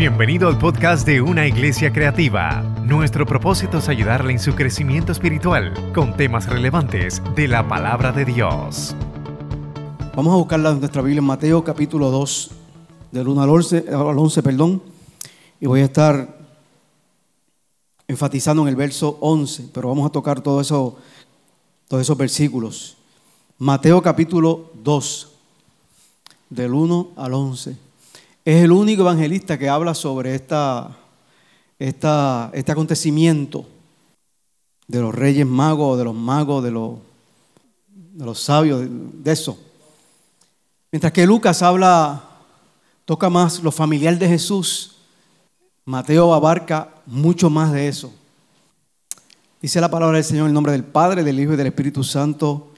Bienvenido al podcast de Una Iglesia Creativa. Nuestro propósito es ayudarle en su crecimiento espiritual con temas relevantes de la palabra de Dios. Vamos a buscarla en nuestra Biblia en Mateo capítulo 2, del 1 al 11, al 11 perdón, y voy a estar enfatizando en el verso 11, pero vamos a tocar todo eso, todos esos versículos. Mateo capítulo 2, del 1 al 11. Es el único evangelista que habla sobre esta, este acontecimiento de los reyes magos, de los magos, de los, sabios, de, eso. Mientras que Lucas habla, toca más lo familiar de Jesús, Mateo abarca mucho más de eso. Dice la palabra del Señor en nombre del Padre, del Hijo y del Espíritu Santo.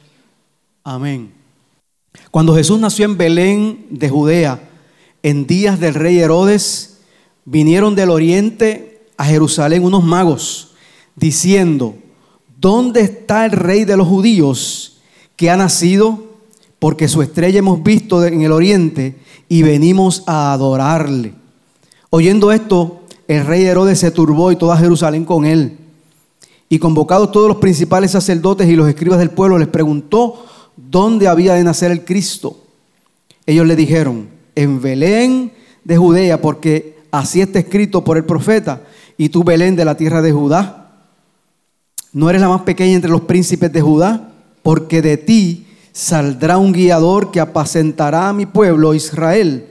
Amén. Cuando Jesús nació en Belén de Judea, en días del rey Herodes, vinieron del oriente a Jerusalén unos magos, diciendo, ¿dónde está el rey de los judíos que ha nacido? Porque su estrella hemos visto en el oriente y venimos a adorarle. Oyendo esto, el rey Herodes se turbó y toda Jerusalén con él. Y convocados todos los principales sacerdotes y los escribas del pueblo, les preguntó dónde había de nacer el Cristo. Ellos le dijeron, en Belén de Judea, porque así está escrito por el profeta, y tú Belén de la tierra de Judá, no eres la más pequeña entre los príncipes de Judá, porque de ti saldrá un guiador que apacentará a mi pueblo Israel.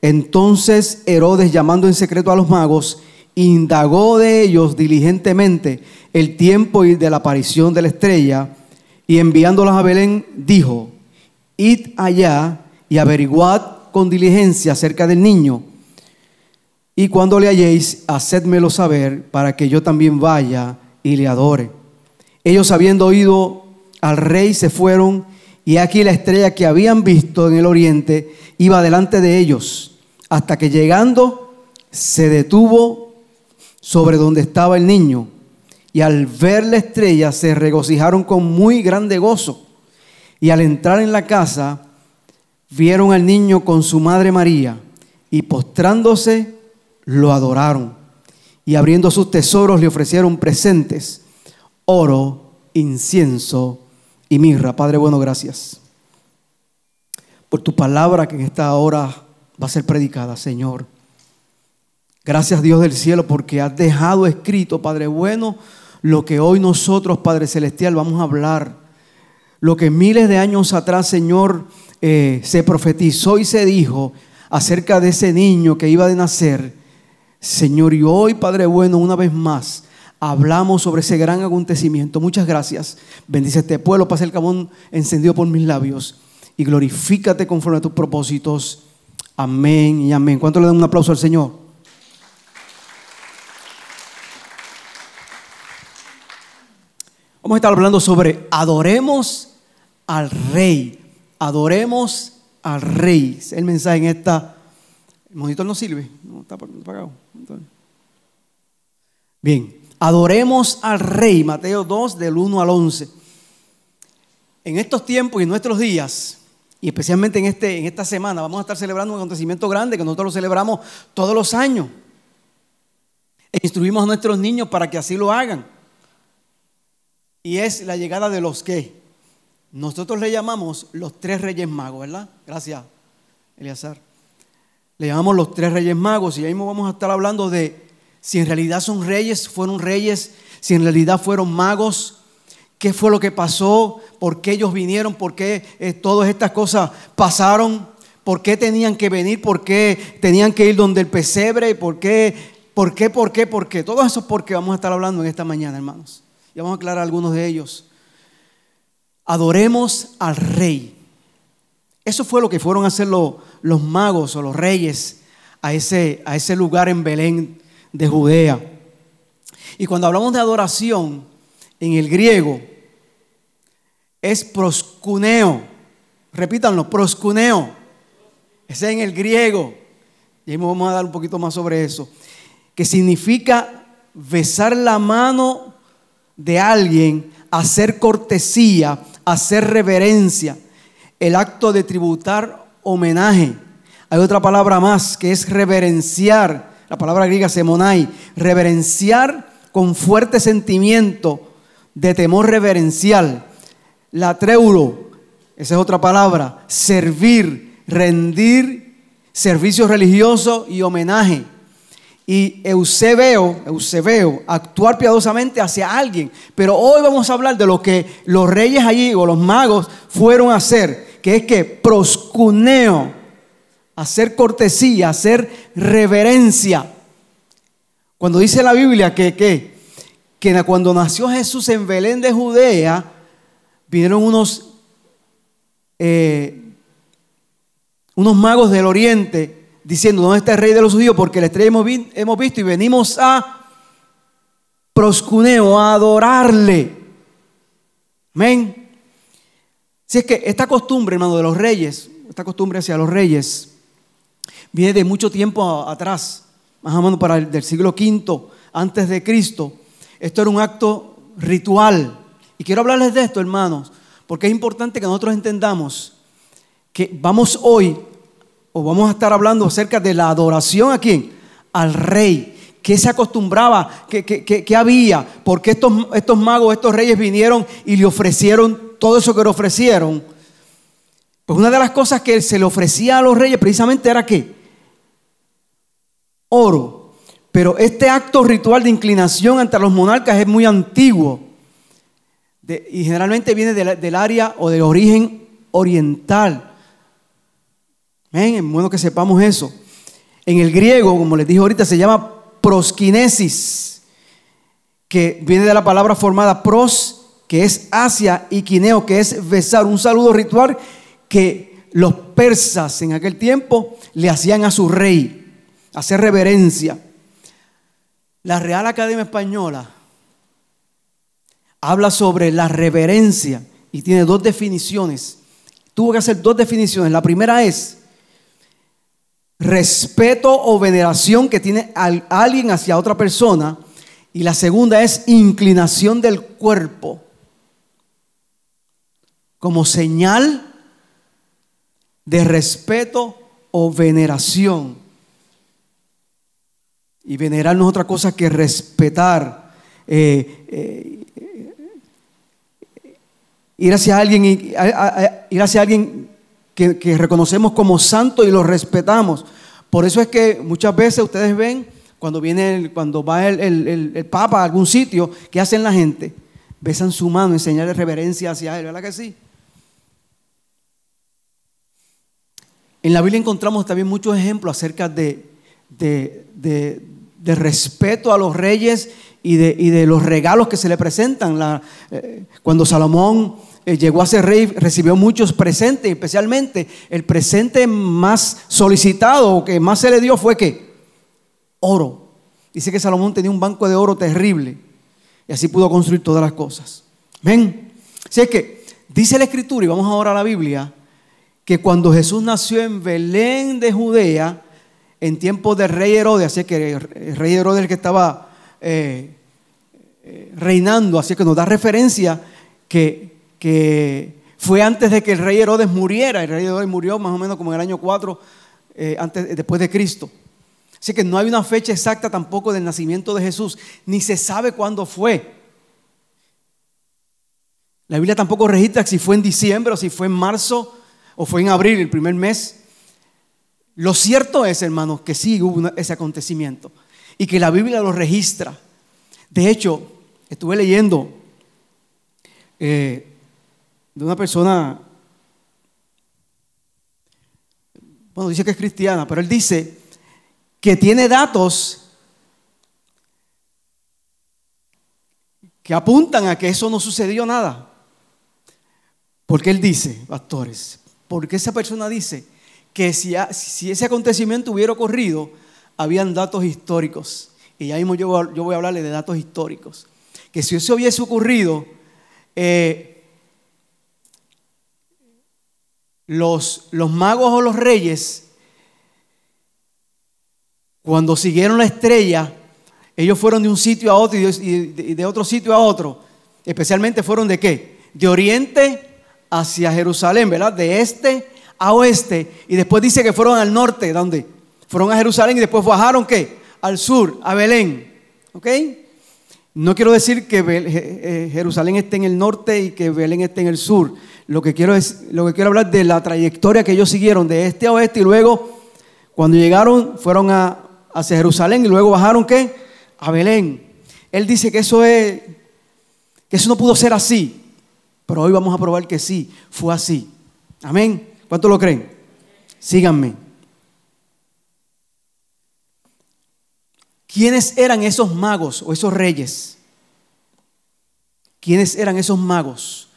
Entonces Herodes, llamando en secreto a los magos, indagó de ellos diligentemente el tiempo de la aparición de la estrella, y enviándolos a Belén, dijo, id allá y averiguad con diligencia acerca del niño. Y cuando le halléis, hacedmelo saber para que yo también vaya y le adore. Ellos habiendo oído al rey se fueron y aquí la estrella que habían visto en el oriente iba delante de ellos hasta que llegando se detuvo sobre donde estaba el niño. Y al ver la estrella se regocijaron con muy grande gozo. Y al entrar en la casa vieron al niño con su madre María y postrándose lo adoraron. Y abriendo sus tesoros le ofrecieron presentes, oro, incienso y mirra. Padre bueno, gracias por tu palabra que en esta hora va a ser predicada, Señor. Gracias Dios del cielo porque has dejado escrito, Padre bueno, lo que hoy nosotros, Padre Celestial, vamos a hablar. Lo que miles de años atrás, Señor, eh, se profetizó y se dijo acerca de ese niño que iba a nacer. Señor, y hoy, Padre bueno, una vez más, hablamos sobre ese gran acontecimiento. Muchas gracias. Bendice este pueblo, pasa el cabón encendido por mis labios y glorifícate conforme a tus propósitos. Amén y amén. ¿Cuánto le dan un aplauso al Señor? Vamos a estar hablando sobre adoremos al Rey. Adoremos al Rey. El mensaje en esta. El monitor no sirve. No está apagado. Bien. Adoremos al Rey. Mateo 2, del 1 al 11. En estos tiempos y en nuestros días, y especialmente en, este, en esta semana, vamos a estar celebrando un acontecimiento grande que nosotros lo celebramos todos los años. E instruimos a nuestros niños para que así lo hagan. Y es la llegada de los que nosotros le llamamos los tres reyes magos, ¿verdad? Gracias, Eleazar. Le llamamos los tres reyes magos y ahí vamos a estar hablando de si en realidad son reyes, fueron reyes, si en realidad fueron magos, qué fue lo que pasó, por qué ellos vinieron, por qué eh, todas estas cosas pasaron, por qué tenían que venir, por qué tenían que ir donde el pesebre, por qué, por qué, por qué, por qué. Todo eso es porque vamos a estar hablando en esta mañana, hermanos. Y vamos a aclarar algunos de ellos adoremos al rey. Eso fue lo que fueron a hacer los, los magos o los reyes a ese, a ese lugar en Belén de Judea. Y cuando hablamos de adoración en el griego, es proscuneo. Repítanlo, proscuneo. Ese es en el griego. Y ahí vamos a dar un poquito más sobre eso. Que significa besar la mano de alguien, hacer cortesía, hacer reverencia, el acto de tributar homenaje. Hay otra palabra más que es reverenciar, la palabra griega semonai, reverenciar con fuerte sentimiento de temor reverencial. La treulo, esa es otra palabra, servir, rendir servicio religioso y homenaje. Y Eusebeo, Eusebeo, actuar piadosamente hacia alguien. Pero hoy vamos a hablar de lo que los reyes allí o los magos fueron a hacer, que es que proscuneo, hacer cortesía, hacer reverencia. Cuando dice la Biblia que, que, que cuando nació Jesús en Belén de Judea, vinieron unos, eh, unos magos del oriente diciendo, ¿dónde está el rey de los judíos? Porque la estrella hemos, visto y venimos a proscuneo, a adorarle. Amén. Si es que esta costumbre, hermano, de los reyes, esta costumbre hacia los reyes, viene de mucho tiempo atrás, más o menos para el del siglo V antes de Cristo. Esto era un acto ritual. Y quiero hablarles de esto, hermanos, porque es importante que nosotros entendamos que vamos hoy, vamos a estar hablando acerca de la adoración a quién? Al rey. ¿Qué se acostumbraba? ¿Qué, había? Porque estos, estos magos, estos reyes vinieron y le ofrecieron todo eso que le ofrecieron. Pues una de las cosas que se le ofrecía a los reyes precisamente era qué? oro. Pero este acto ritual de inclinación ante los monarcas es muy antiguo y generalmente viene del área o de origen oriental. Es bueno que sepamos eso. En el griego, como les dije ahorita, se llama proskinesis, que viene de la palabra formada pros, que es hacia, y quineo, que es besar, un saludo ritual que los persas en aquel tiempo le hacían a su rey hacer reverencia. La Real Academia Española habla sobre la reverencia y tiene dos definiciones. Tuvo que hacer dos definiciones. La primera es respeto o veneración que tiene alguien hacia otra persona. Y la segunda es inclinación del cuerpo como señal de respeto o veneración. Y venerar no es otra cosa que respetar. Eh, eh, ir hacia alguien, ir hacia alguien que, reconocemos como santo y lo respetamos. Por eso es que muchas veces ustedes ven cuando viene, cuando va el, Papa a algún sitio, ¿qué hacen la gente? Besan su mano en señal de reverencia hacia él, ¿verdad que sí? En la Biblia encontramos también muchos ejemplos acerca de, de, de respeto a los reyes y de, de, los regalos que se le presentan. Eh, cuando Salomón llegó a ser rey, recibió muchos presentes, especialmente el presente más solicitado o que más se le dio fue que oro. Dice que Salomón tenía un banco de oro terrible y así pudo construir todas las cosas. Ven, si es que dice la escritura, y vamos ahora a la Biblia, que cuando Jesús nació en Belén de Judea, en tiempos del rey Herodes, así que el rey Herodes el que estaba eh, eh, reinando, así que nos da referencia que, que, fue antes de que el rey Herodes muriera, el rey Herodes murió más o menos como en el año 4 eh, antes, después de Cristo. Así que no hay una fecha exacta tampoco del nacimiento de Jesús, ni se sabe cuándo fue. La Biblia tampoco registra si fue en diciembre o si fue en marzo o fue en abril, el primer mes. Lo cierto es, hermanos, que sí hubo ese acontecimiento y que la Biblia lo registra. De hecho, estuve leyendo eh, de una persona, bueno, dice que es cristiana, pero él dice que tiene datos que apuntan a que eso no sucedió nada. Porque él dice, pastores, porque esa persona dice que si, ese acontecimiento hubiera ocurrido, habían datos históricos. Y ya mismo yo, yo voy a hablarle de datos históricos. Que si eso hubiese ocurrido, eh, los, los magos o los reyes, cuando siguieron la estrella, ellos fueron de un sitio a otro y de, otro sitio a otro. Especialmente fueron de qué? De oriente hacia Jerusalén, ¿verdad? De este a oeste y después dice que fueron al norte, ¿dónde? Fueron a Jerusalén y después bajaron ¿qué? Al sur, a Belén. ¿Ok? No quiero decir que Jerusalén esté en el norte y que Belén esté en el sur. Lo que quiero es, lo que quiero hablar de la trayectoria que ellos siguieron de este a oeste y luego cuando llegaron fueron a, hacia Jerusalén y luego bajaron ¿qué? A Belén. Él dice que eso es que eso no pudo ser así, pero hoy vamos a probar que sí, fue así. Amén. ¿Cuánto lo creen? Síganme. ¿Quiénes eran esos magos o esos reyes? ¿Quiénes eran esos magos?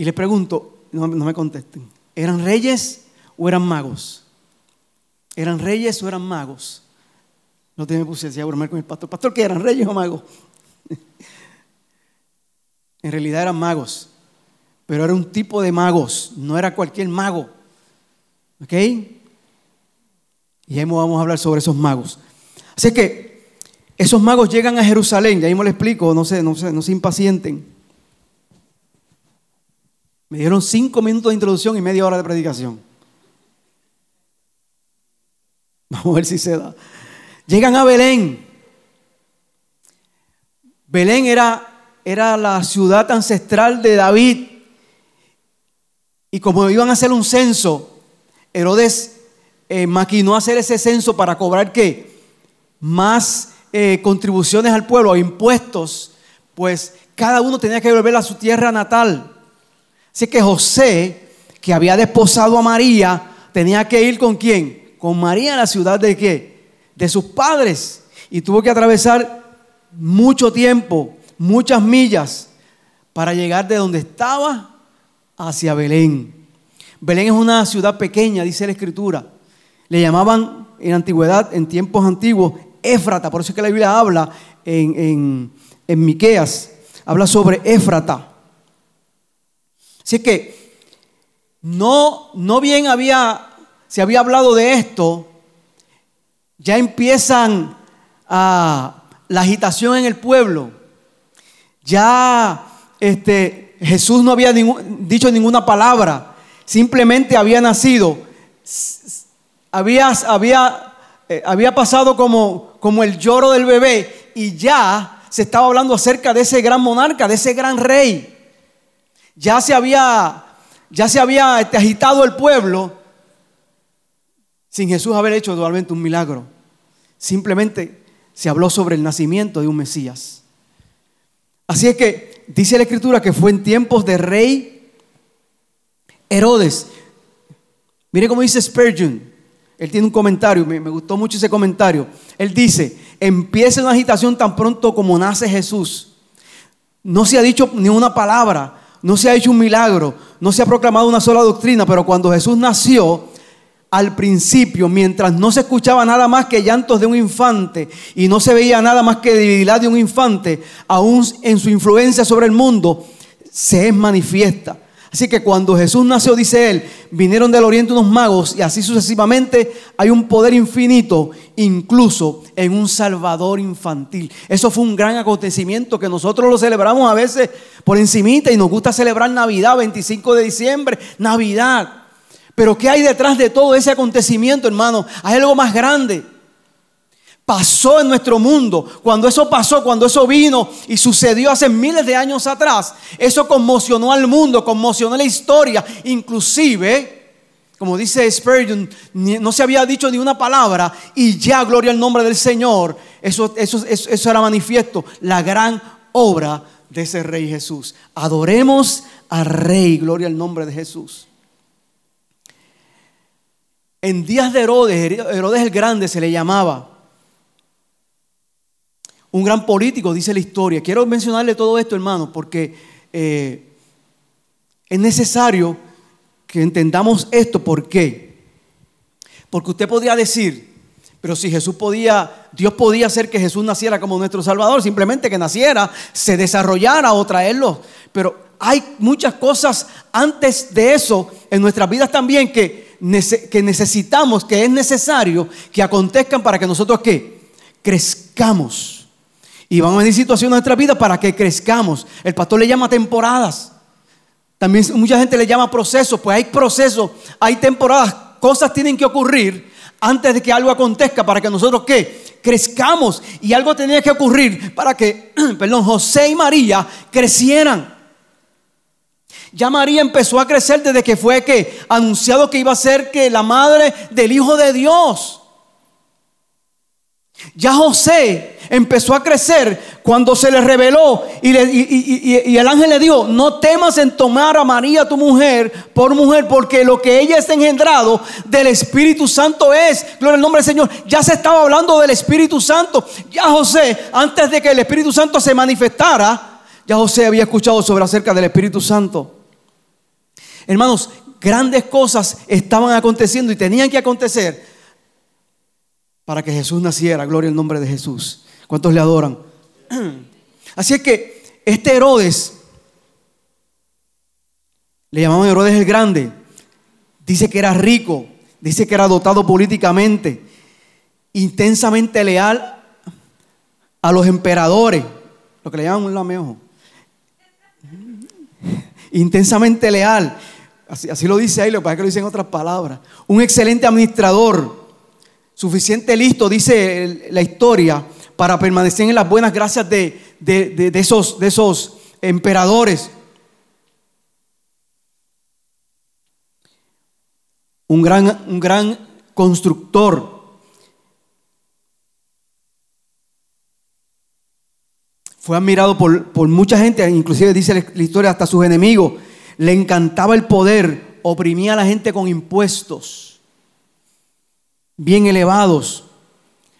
Y le pregunto, no, me contesten, ¿eran reyes o eran magos? ¿Eran reyes o eran magos? No te me puse así a con el pastor. ¿Pastor qué eran, reyes o magos? en realidad eran magos, pero era un tipo de magos, no era cualquier mago. ¿Ok? Y ahí vamos a hablar sobre esos magos. Así que esos magos llegan a Jerusalén, y ahí me lo explico, no se, no, no se impacienten. Me dieron cinco minutos de introducción y media hora de predicación. Vamos a ver si se da. Llegan a Belén. Belén era, era la ciudad ancestral de David. Y como iban a hacer un censo, Herodes eh, maquinó hacer ese censo para cobrar qué? más eh, contribuciones al pueblo, impuestos, pues cada uno tenía que volver a su tierra natal. Así que José, que había desposado a María, tenía que ir con quién? Con María a la ciudad de qué? De sus padres. Y tuvo que atravesar mucho tiempo, muchas millas, para llegar de donde estaba hacia Belén. Belén es una ciudad pequeña, dice la escritura. Le llamaban en antigüedad, en tiempos antiguos, Éfrata, por eso es que la Biblia habla en, en, Miqueas, habla sobre Éfrata. Así que no, no bien había, se había hablado de esto, ya empiezan a, la agitación en el pueblo. Ya este, Jesús no había dicho ninguna palabra, simplemente había nacido. Había, había eh, había pasado como, como el lloro del bebé y ya se estaba hablando acerca de ese gran monarca, de ese gran rey. Ya se había, ya se había este, agitado el pueblo sin Jesús haber hecho totalmente un milagro. Simplemente se habló sobre el nacimiento de un Mesías. Así es que dice la escritura que fue en tiempos de rey Herodes. Mire cómo dice Spurgeon. Él tiene un comentario, me, gustó mucho ese comentario. Él dice, empieza una agitación tan pronto como nace Jesús. No se ha dicho ni una palabra, no se ha hecho un milagro, no se ha proclamado una sola doctrina, pero cuando Jesús nació, al principio, mientras no se escuchaba nada más que llantos de un infante y no se veía nada más que debilidad de un infante, aún en su influencia sobre el mundo, se es manifiesta. Así que cuando Jesús nació, dice él, vinieron del oriente unos magos y así sucesivamente hay un poder infinito, incluso en un Salvador infantil. Eso fue un gran acontecimiento que nosotros lo celebramos a veces por encimita y nos gusta celebrar Navidad, 25 de diciembre, Navidad. Pero ¿qué hay detrás de todo ese acontecimiento, hermano? Hay algo más grande pasó en nuestro mundo, cuando eso pasó, cuando eso vino y sucedió hace miles de años atrás, eso conmocionó al mundo, conmocionó la historia, inclusive, como dice Spurgeon, no se había dicho ni una palabra y ya, gloria al nombre del Señor, eso, eso, eso, era manifiesto, la gran obra de ese Rey Jesús. Adoremos al Rey, gloria al nombre de Jesús. En días de Herodes, Herodes el Grande se le llamaba, un gran político, dice la historia. Quiero mencionarle todo esto, hermano, porque eh, es necesario que entendamos esto. ¿Por qué? Porque usted podría decir, pero si Jesús podía, Dios podía hacer que Jesús naciera como nuestro Salvador, simplemente que naciera, se desarrollara o traerlo. Pero hay muchas cosas antes de eso en nuestras vidas también que, necesitamos, que es necesario que acontezcan para que nosotros ¿qué? crezcamos. Y van a venir situaciones en nuestra vida para que crezcamos. El pastor le llama temporadas. También mucha gente le llama procesos. Pues hay procesos, hay temporadas. Cosas tienen que ocurrir antes de que algo acontezca, para que nosotros qué? Crezcamos. Y algo tenía que ocurrir para que, perdón, José y María crecieran. Ya María empezó a crecer desde que fue que anunciado que iba a ser que la madre del Hijo de Dios. Ya José empezó a crecer cuando se le reveló y, el ángel le dijo, no temas en tomar a María tu mujer por mujer, porque lo que ella está engendrado del Espíritu Santo es, gloria al nombre del Señor, ya se estaba hablando del Espíritu Santo. Ya José, antes de que el Espíritu Santo se manifestara, ya José había escuchado sobre acerca del Espíritu Santo. Hermanos, grandes cosas estaban aconteciendo y tenían que acontecer para que Jesús naciera. Gloria al nombre de Jesús. ¿Cuántos le adoran? Así es que este Herodes, le llamaban Herodes el Grande, dice que era rico, dice que era dotado políticamente, intensamente leal a los emperadores, lo que le llaman un lameojo. Intensamente leal, así, así, lo dice ahí, lo que pasa es que lo dice en otras palabras. Un excelente administrador, suficiente listo, dice la historia, para permanecer en las buenas gracias de, esos, de esos emperadores. Un gran, un gran constructor. Fue admirado por, por mucha gente, inclusive dice la historia, hasta sus enemigos. Le encantaba el poder, oprimía a la gente con impuestos bien elevados.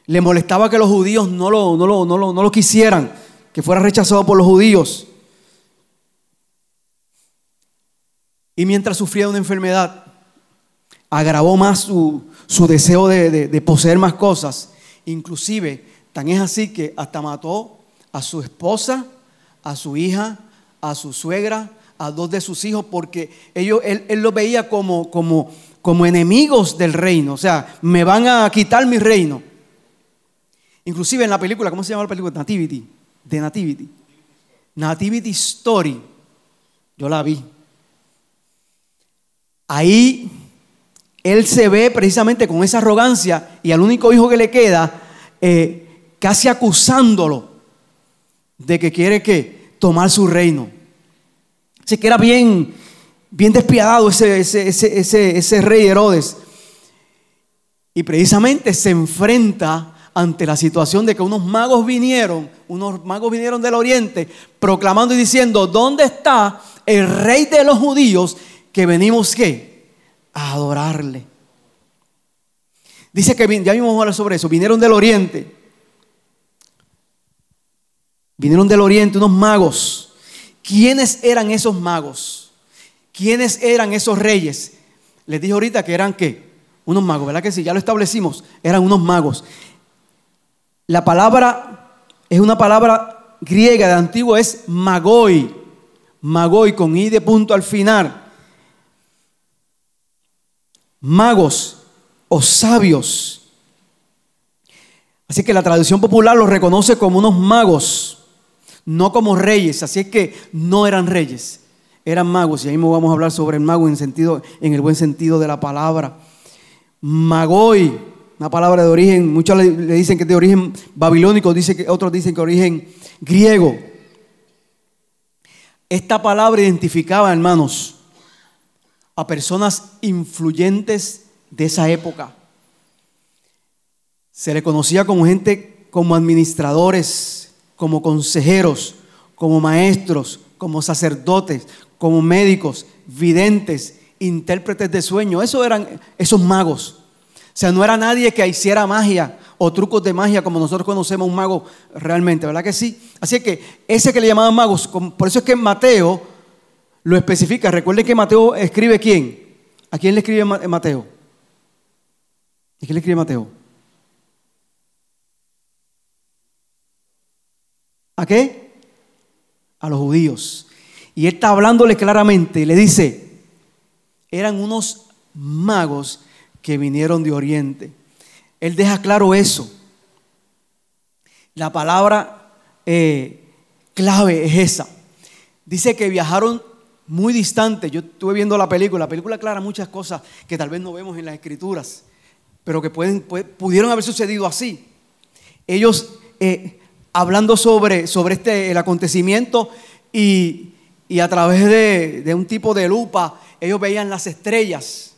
Le molestaba que los judíos no lo, no lo, no lo, quisieran, que fuera rechazado por los judíos. Y mientras sufría una enfermedad, agravó más su, deseo de, de, poseer más cosas. Inclusive, tan es así que hasta mató a su esposa, a su hija, a su suegra, a dos de sus hijos, porque ellos, él, él lo veía como, como, como enemigos del reino. O sea, me van a quitar mi reino. Inclusive en la película, ¿cómo se llama la película? Nativity. De Nativity. Nativity Story. Yo la vi. Ahí él se ve precisamente con esa arrogancia y al único hijo que le queda, eh, casi acusándolo de que quiere que tomar su reino. Así que era bien, bien despiadado ese, ese, ese, rey Herodes. Y precisamente se enfrenta ante la situación de que unos magos vinieron, unos magos vinieron del oriente, proclamando y diciendo, ¿dónde está el rey de los judíos que venimos qué? A adorarle. Dice que, ya vimos hablar sobre eso, vinieron del oriente. Vinieron del oriente unos magos. ¿Quiénes eran esos magos? ¿Quiénes eran esos reyes? Les dije ahorita que eran qué? Unos magos, ¿verdad que sí? Ya lo establecimos, eran unos magos. La palabra es una palabra griega de antiguo, es magoi. Magoi con i de punto al final. Magos o sabios. Así que la tradición popular los reconoce como unos magos, no como reyes. Así es que no eran reyes eran magos, y ahí mismo vamos a hablar sobre el mago en, sentido, en el buen sentido de la palabra. Magoi, una palabra de origen, muchos le, dicen que es de origen babilónico, dice que, otros dicen que origen griego. Esta palabra identificaba, hermanos, a personas influyentes de esa época. Se le conocía como gente, como administradores, como consejeros, como maestros, como sacerdotes, como médicos, videntes, intérpretes de sueños. Eso eran esos magos. O sea, no era nadie que hiciera magia o trucos de magia como nosotros conocemos un mago realmente, ¿verdad que sí? Así que ese que le llamaban magos, por eso es que Mateo lo especifica. Recuerden que Mateo escribe quién. ¿A quién le escribe Mateo? ¿A quién le escribe Mateo? ¿A qué? A los judíos. Y él está hablándole claramente, le dice, eran unos magos que vinieron de Oriente. Él deja claro eso. La palabra eh, clave es esa. Dice que viajaron muy distante. Yo estuve viendo la película. La película aclara muchas cosas que tal vez no vemos en las escrituras. pero que pueden, pudieron haber sucedido así. Ellos eh, hablando sobre, sobre este, el acontecimiento y, a través de, un tipo de lupa, ellos veían las estrellas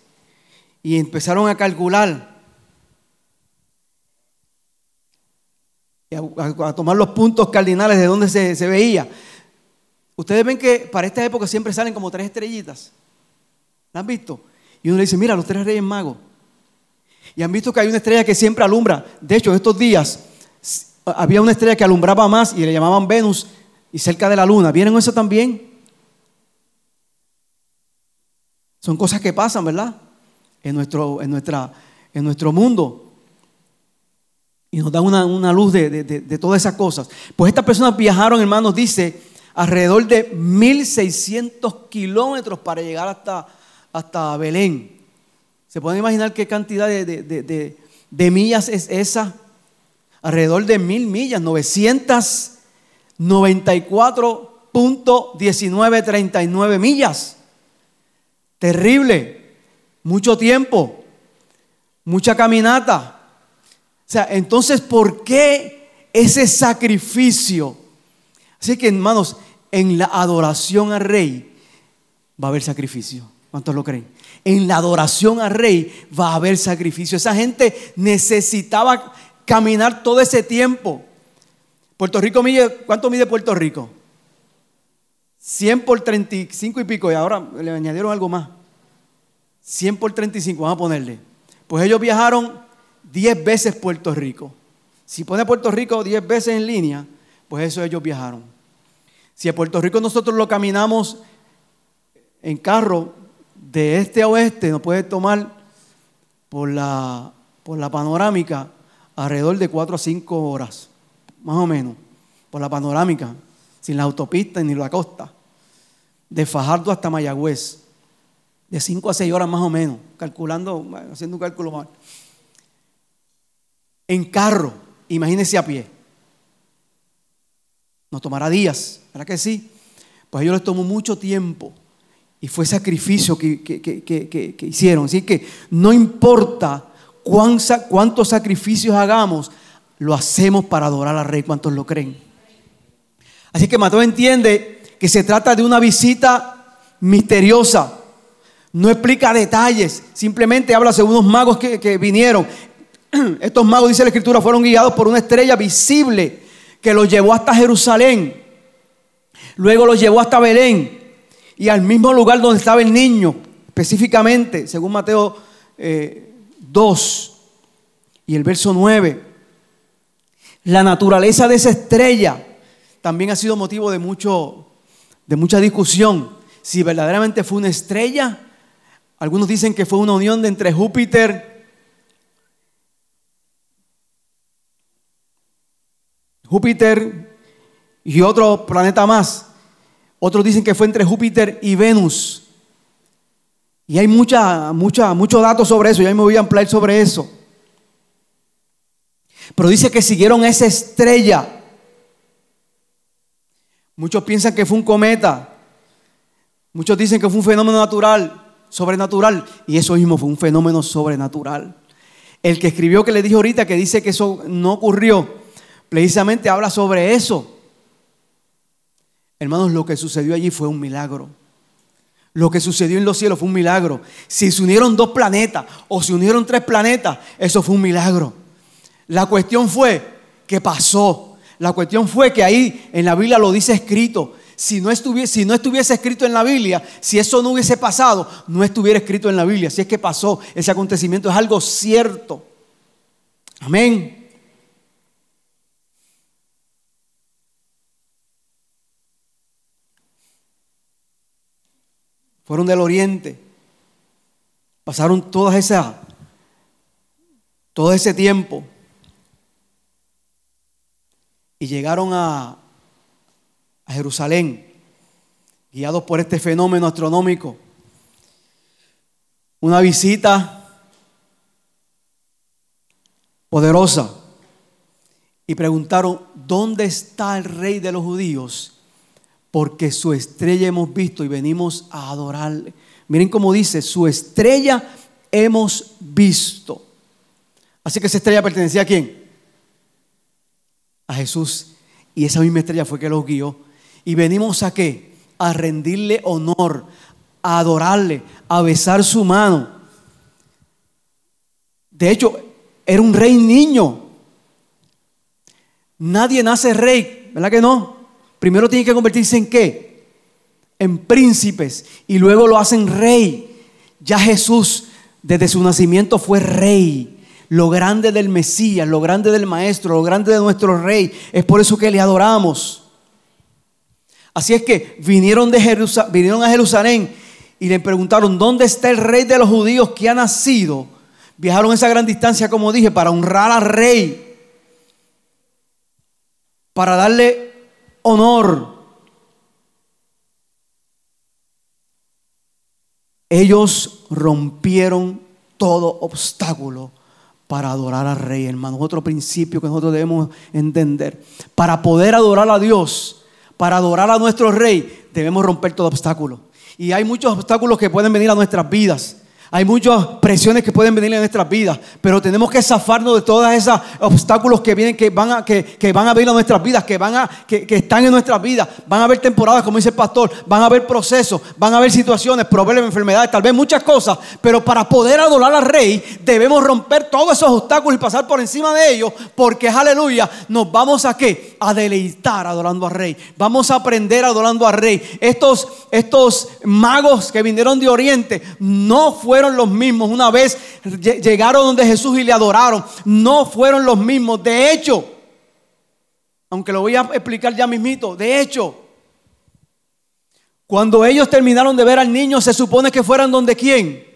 y empezaron a calcular a, tomar los puntos cardinales de donde se, se, veía. Ustedes ven que para esta época siempre salen como tres estrellitas. ¿La han visto? Y uno le dice, mira, los tres reyes magos. Y han visto que hay una estrella que siempre alumbra. De hecho, estos días había una estrella que alumbraba más y le llamaban Venus y cerca de la luna. ¿Vieron eso también? Son cosas que pasan, ¿verdad? En nuestro, en nuestra, en nuestro mundo. Y nos dan una, luz de, de, todas esas cosas. Pues estas personas viajaron, hermanos, dice, alrededor de 1600 kilómetros para llegar hasta, hasta Belén. ¿Se pueden imaginar qué cantidad de, millas es esa? Alrededor de mil millas, 994.1939 millas. Terrible. Mucho tiempo. Mucha caminata. O sea, entonces, ¿por qué ese sacrificio? Así que, hermanos, en la adoración al rey va a haber sacrificio. ¿Cuántos lo creen? En la adoración al rey va a haber sacrificio. Esa gente necesitaba caminar todo ese tiempo. Puerto Rico mide, ¿cuánto mide Puerto Rico? 100 por 35 y pico, y ahora le añadieron algo más. 100 por 35, vamos a ponerle. Pues ellos viajaron 10 veces Puerto Rico. Si pone Puerto Rico 10 veces en línea, pues eso ellos viajaron. Si a Puerto Rico nosotros lo caminamos en carro de este a oeste, nos puede tomar por la, por la panorámica alrededor de 4 a 5 horas, más o menos, por la panorámica, sin la autopista ni la costa, de Fajardo hasta Mayagüez, de 5 a 6 horas más o menos, calculando, haciendo un cálculo mal en carro, imagínense a pie. Nos tomará días, ¿verdad que sí? Pues a ellos les tomó mucho tiempo y fue sacrificio que, hicieron. Así que no importa cuántos sacrificios hagamos, lo hacemos para adorar al Rey. ¿Cuántos lo creen? Así que Mateo entiende que se trata de una visita misteriosa. No explica detalles, simplemente habla de unos magos que vinieron. estos magos, dice la escritura, fueron guiados por una estrella visible que los llevó hasta Jerusalén. Luego los llevó hasta Belén y al mismo lugar donde estaba el niño, específicamente, según Mateo 2 eh, y el verso 9. La naturaleza de esa estrella también ha sido motivo de, mucho, de mucha discusión. Si verdaderamente fue una estrella, algunos dicen que fue una unión de entre Júpiter Júpiter y otro planeta más. Otros dicen que fue entre Júpiter y Venus. Y hay mucha, mucha, muchos datos sobre eso. Ya me voy a ampliar sobre eso. Pero dice que siguieron esa estrella. Muchos piensan que fue un cometa. Muchos dicen que fue un fenómeno natural, sobrenatural. Y eso mismo fue un fenómeno sobrenatural. El que escribió que le dije ahorita que dice que eso no ocurrió, precisamente habla sobre eso. Hermanos, lo que sucedió allí fue un milagro. Lo que sucedió en los cielos fue un milagro. Si se unieron dos planetas o se unieron tres planetas, eso fue un milagro. La cuestión fue que pasó. La cuestión fue que ahí en la Biblia lo dice escrito. Si no, estuviese, escrito en la Biblia, si eso no hubiese pasado, no estuviera escrito en la Biblia. Si es que pasó ese acontecimiento, es algo cierto. Amén. fueron del oriente, pasaron toda esa, todo ese tiempo y llegaron a, Jerusalén, guiados por este fenómeno astronómico. Una visita poderosa y preguntaron, ¿dónde está el rey de los judíos? porque su estrella hemos visto y venimos a adorarle. Miren cómo dice, su estrella hemos visto. Así que esa estrella pertenecía a quién? A Jesús. Y esa misma estrella fue que los guió. Y venimos a qué? A rendirle honor, a adorarle, a besar su mano. De hecho, era un rey niño. Nadie nace rey, ¿verdad que no? Primero tiene que convertirse en qué? En príncipes y luego lo hacen rey. Ya Jesús desde su nacimiento fue rey. Lo grande del Mesías, lo grande del Maestro, lo grande de nuestro rey. Es por eso que le adoramos. Así es que vinieron, de vinieron a Jerusalén y le preguntaron, ¿dónde está el rey de los judíos que ha nacido? Viajaron esa gran distancia, como dije, para honrar al rey, para darle honor. Ellos rompieron todo obstáculo para adorar al rey, hermano. Otro principio que nosotros debemos entender. Para poder adorar a Dios, para adorar a nuestro rey, debemos romper todo obstáculo. Y hay muchos obstáculos que pueden venir a nuestras vidas. Hay muchas presiones que pueden venir en nuestras vidas, pero tenemos que zafarnos de todos esos obstáculos que vienen, que van a, que, van a venir a nuestras vidas, que, van a, que, están en nuestras vidas. Van a haber temporadas, como dice el pastor, van a haber procesos, van a haber situaciones, problemas, enfermedades, tal vez muchas cosas, pero para poder adorar al Rey debemos romper todos esos obstáculos y pasar por encima de ellos, porque aleluya, nos vamos a qué? A deleitar adorando al Rey. Vamos a aprender adorando al Rey. Estos, estos magos que vinieron de Oriente no fueron los mismos. Una vez llegaron donde Jesús y le adoraron. No fueron los mismos. De hecho, aunque lo voy a explicar ya mismito, de hecho, cuando ellos terminaron de ver al niño, se supone que fueran donde quién?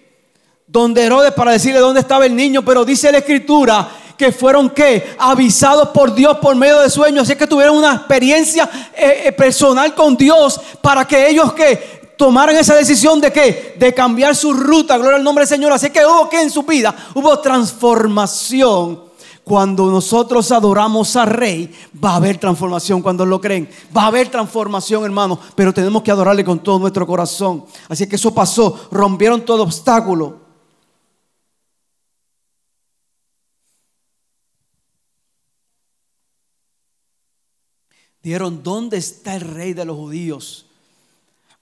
Donde Herodes para decirle dónde estaba el niño, pero dice la escritura que fueron qué? Avisados por Dios por medio de sueños. Así que tuvieron una experiencia eh, eh, personal con Dios para que ellos que tomaron esa decisión de qué? De cambiar su ruta, gloria al nombre del Señor. Así que hubo que en su vida, hubo transformación. Cuando nosotros adoramos al Rey, va a haber transformación cuando lo creen. Va a haber transformación, hermano. Pero tenemos que adorarle con todo nuestro corazón. Así que eso pasó. Rompieron todo obstáculo. Dieron, ¿dónde está el rey de los judíos?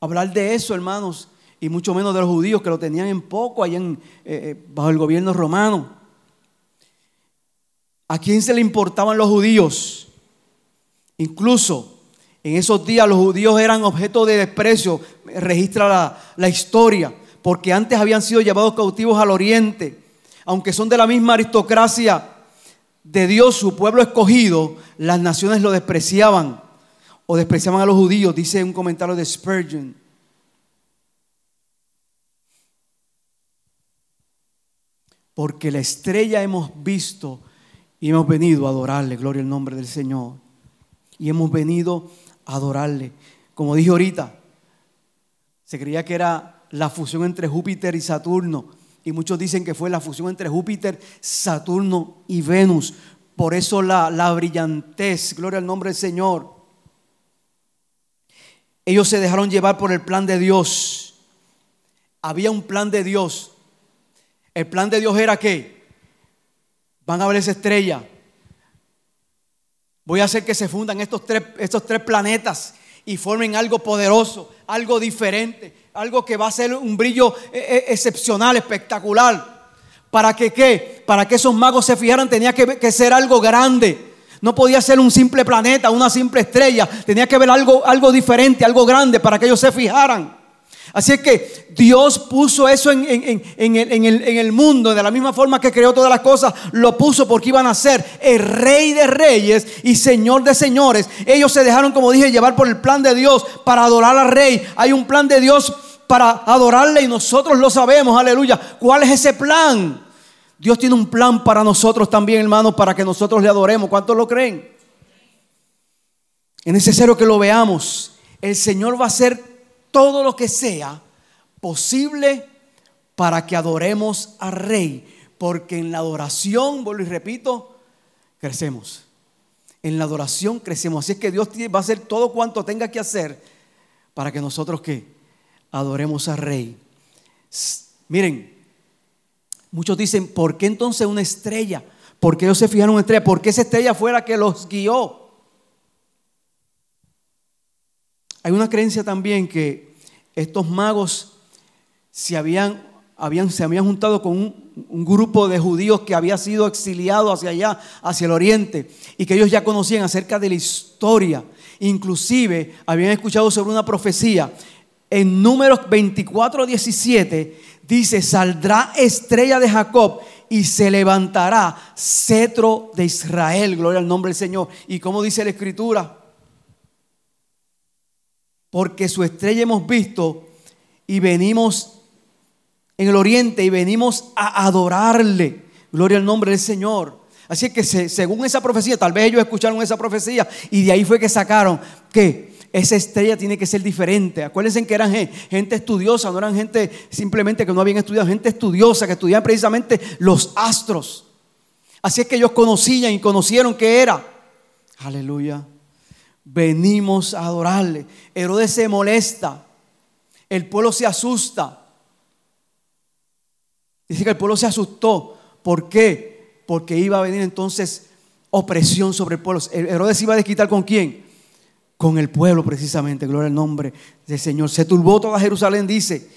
Hablar de eso, hermanos, y mucho menos de los judíos que lo tenían en poco allá eh, eh, bajo el gobierno romano. ¿A quién se le importaban los judíos? Incluso en esos días los judíos eran objeto de desprecio, registra la historia, porque antes habían sido llevados cautivos al oriente, aunque son de la misma aristocracia de Dios, su pueblo escogido, las naciones lo despreciaban o despreciaban a los judíos, dice un comentario de Spurgeon. Porque la estrella hemos visto y hemos venido a adorarle, gloria al nombre del Señor. Y hemos venido a adorarle. Como dije ahorita, se creía que era la fusión entre Júpiter y Saturno. Y muchos dicen que fue la fusión entre Júpiter, Saturno y Venus. Por eso la, la brillantez, gloria al nombre del Señor. Ellos se dejaron llevar por el plan de Dios. Había un plan de Dios. El plan de Dios era que van a ver esa estrella. Voy a hacer que se fundan estos tres, estos tres planetas y formen algo poderoso, algo diferente, algo que va a ser un brillo eh, eh, excepcional, espectacular. ¿Para que qué? Para que esos magos se fijaran tenía que, que ser algo grande. No podía ser un simple planeta, una simple estrella. Tenía que ver algo, algo diferente, algo grande para que ellos se fijaran. Así es que Dios puso eso en, el, mundo, de la misma forma que creó todas las cosas, lo puso porque iban a ser el rey de reyes y señor de señores. Ellos se dejaron, como dije, llevar por el plan de Dios para adorar al rey. Hay un plan de Dios para adorarle y nosotros lo sabemos, aleluya. ¿Cuál es ese plan? Dios tiene un plan para nosotros también, hermanos, para que nosotros le adoremos. ¿Cuántos lo creen? Es necesario que lo veamos. El Señor va a hacer todo lo que sea posible para que adoremos al Rey. Porque en la adoración, vuelvo y repito, crecemos. En la adoración crecemos. Así es que Dios va a hacer todo cuanto tenga que hacer para que nosotros que adoremos al Rey. Miren, Muchos dicen, ¿por qué entonces una estrella? ¿Por qué ellos se fijaron en estrella? Porque esa estrella fue la que los guió. Hay una creencia también que estos magos se habían, se habían juntado con un, un, grupo de judíos que había sido exiliado hacia allá, hacia el oriente, y que ellos ya conocían acerca de la historia. Inclusive habían escuchado sobre una profecía. En números 24, 17 dice, saldrá estrella de Jacob y se levantará cetro de Israel. Gloria al nombre del Señor. ¿Y como dice la escritura? Porque su estrella hemos visto y venimos en el oriente y venimos a adorarle. Gloria al nombre del Señor. Así que según esa profecía, tal vez ellos escucharon esa profecía y de ahí fue que sacaron que esa estrella tiene que ser diferente. Acuérdense que eran gente estudiosa, no eran gente simplemente que no habían estudiado, gente estudiosa que estudiaban precisamente los astros. Así es que ellos conocían y conocieron que era. Aleluya. Venimos a adorarle. Herodes se molesta. El pueblo se asusta. Dice que el pueblo se asustó. ¿Por qué? Porque iba a venir entonces opresión sobre el pueblo. Herodes iba a desquitar con quién? Con el pueblo precisamente, gloria al nombre del Señor. Se turbó toda Jerusalén, dice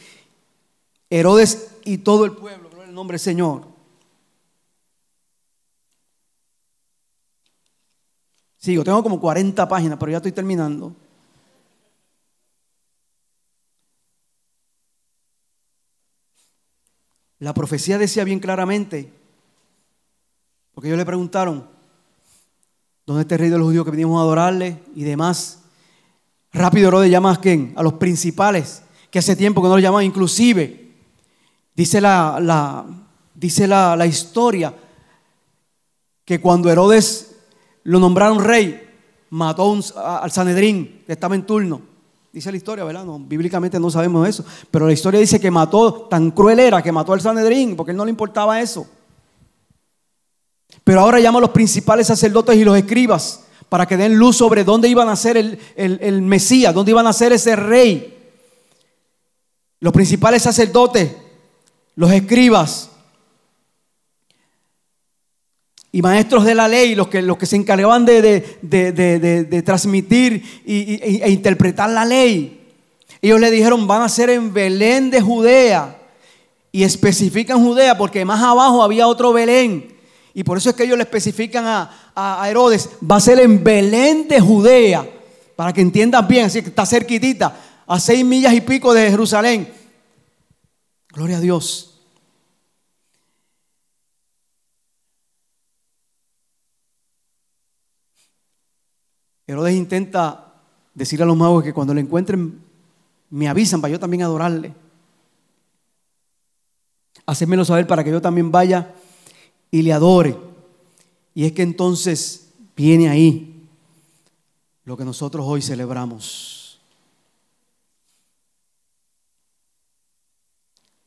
Herodes y todo el pueblo, gloria al nombre del Señor. Sigo, tengo como 40 páginas, pero ya estoy terminando. La profecía decía bien claramente, porque ellos le preguntaron, ¿Dónde está el rey de los judíos que venimos a adorarle y demás? Rápido Herodes llama a quién? A los principales, que hace tiempo que no lo llamaban. Inclusive, dice la, dice la, historia que cuando Herodes lo nombraron rey, mató al Sanedrín que estaba en turno. Dice la historia, ¿verdad? No, bíblicamente no sabemos eso. Pero la historia dice que mató, tan cruel era que mató al Sanedrín, porque a él no le importaba eso. Pero ahora llama a los principales sacerdotes y los escribas para que den luz sobre dónde iban a ser el, el, Mesías, dónde iban a ser ese rey. Los principales sacerdotes, los escribas y maestros de la ley, los que, los que se encargaban de, transmitir e interpretar la ley. Ellos le dijeron, van a ser en Belén de Judea. Y especifican Judea porque más abajo había otro Belén. Y por eso es que ellos le especifican a, Herodes, va a ser en Belén de Judea, para que entiendan bien, así que está cerquitita, a seis millas y pico de Jerusalén. Gloria a Dios. Herodes intenta decirle a los magos que cuando le encuentren me avisan para yo también adorarle. Hacérmelo saber para que yo también vaya y le adore. Y es que entonces viene ahí lo que nosotros hoy celebramos.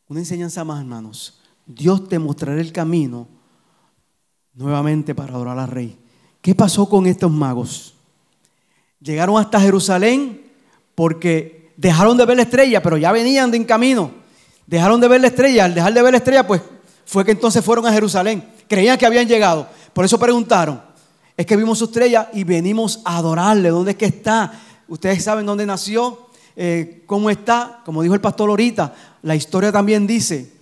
Una enseñanza más, hermanos. Dios te mostrará el camino nuevamente para adorar al rey. ¿Qué pasó con estos magos? Llegaron hasta Jerusalén porque dejaron de ver la estrella, pero ya venían de en camino. Dejaron de ver la estrella. Al dejar de ver la estrella, pues fue que entonces fueron a Jerusalén. Creían que habían llegado. Por eso preguntaron. Es que vimos su estrella y venimos a adorarle. ¿Dónde es que está? Ustedes saben dónde nació, eh, cómo está. Como dijo el pastor ahorita, la historia también dice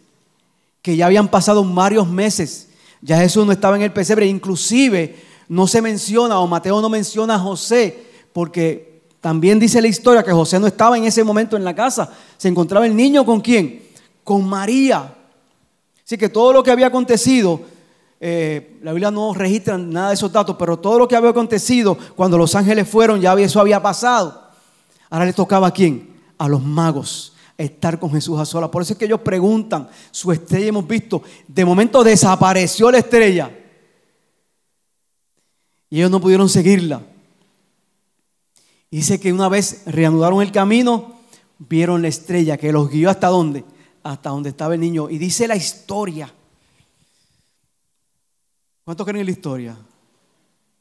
que ya habían pasado varios meses. Ya Jesús no estaba en el pesebre. Inclusive no se menciona, o Mateo no menciona a José, porque también dice la historia que José no estaba en ese momento en la casa. Se encontraba el niño con quién? Con María. Así que todo lo que había acontecido, eh, la Biblia no registra nada de esos datos, pero todo lo que había acontecido cuando los ángeles fueron, ya eso había pasado. Ahora le tocaba a quién? A los magos estar con Jesús a solas. Por eso es que ellos preguntan, su estrella hemos visto, de momento desapareció la estrella. Y ellos no pudieron seguirla. dice que una vez reanudaron el camino, vieron la estrella que los guió hasta dónde? hasta donde estaba el niño. Y dice la historia. ¿Cuántos creen en la historia?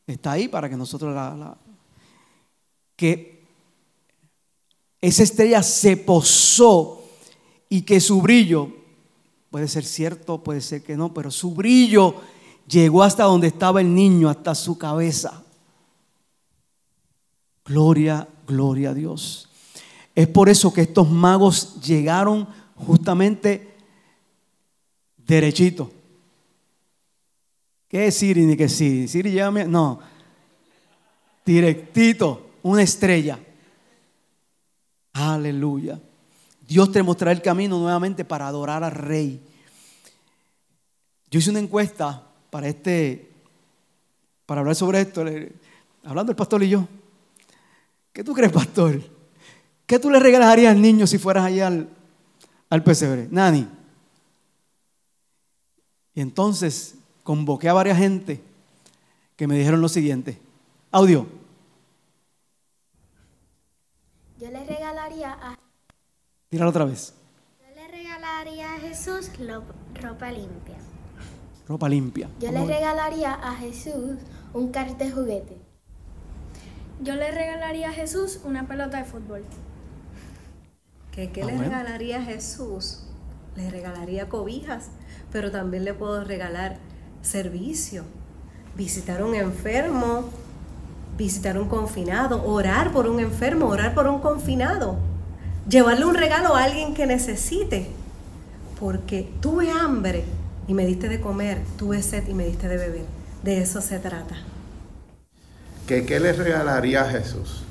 Está ahí para que nosotros la, que esa estrella se posó y que su brillo, puede ser cierto, puede ser que no, pero su brillo llegó hasta donde estaba el niño, hasta su cabeza. Gloria, gloria a Dios. Es por eso que estos magos llegaron justamente derechito. ¿Qué es Siri ni qué Siri? Siri, llévame. No. Directito, una estrella. Aleluya. Dios te mostrará el camino nuevamente para adorar al Rey. Yo hice una encuesta para este, para hablar sobre esto, hablando el pastor y yo. ¿Qué tú crees, pastor? ¿Qué tú le regalarías al niño si fueras allá al, al pesebre? Nani. Y entonces convoqué a varias gente que me dijeron lo siguiente. Audio. Yo le regalaría a... Tíralo otra vez. Yo le regalaría a Jesús ropa limpia. Ropa limpia. Yo le regalaría a Jesús un carrito de juguete. Yo le regalaría a Jesús una pelota de fútbol. ¿Qué, qué le regalaría a Jesús? Le regalaría cobijas, pero también le puedo regalar servicio, visitar a un enfermo, visitar un confinado, orar por un enfermo, orar por un confinado, llevarle un regalo a alguien que necesite, porque tuve hambre y me diste de comer, tuve sed y me diste de beber. De eso se trata. ¿Qué, qué le regalaría a Jesús?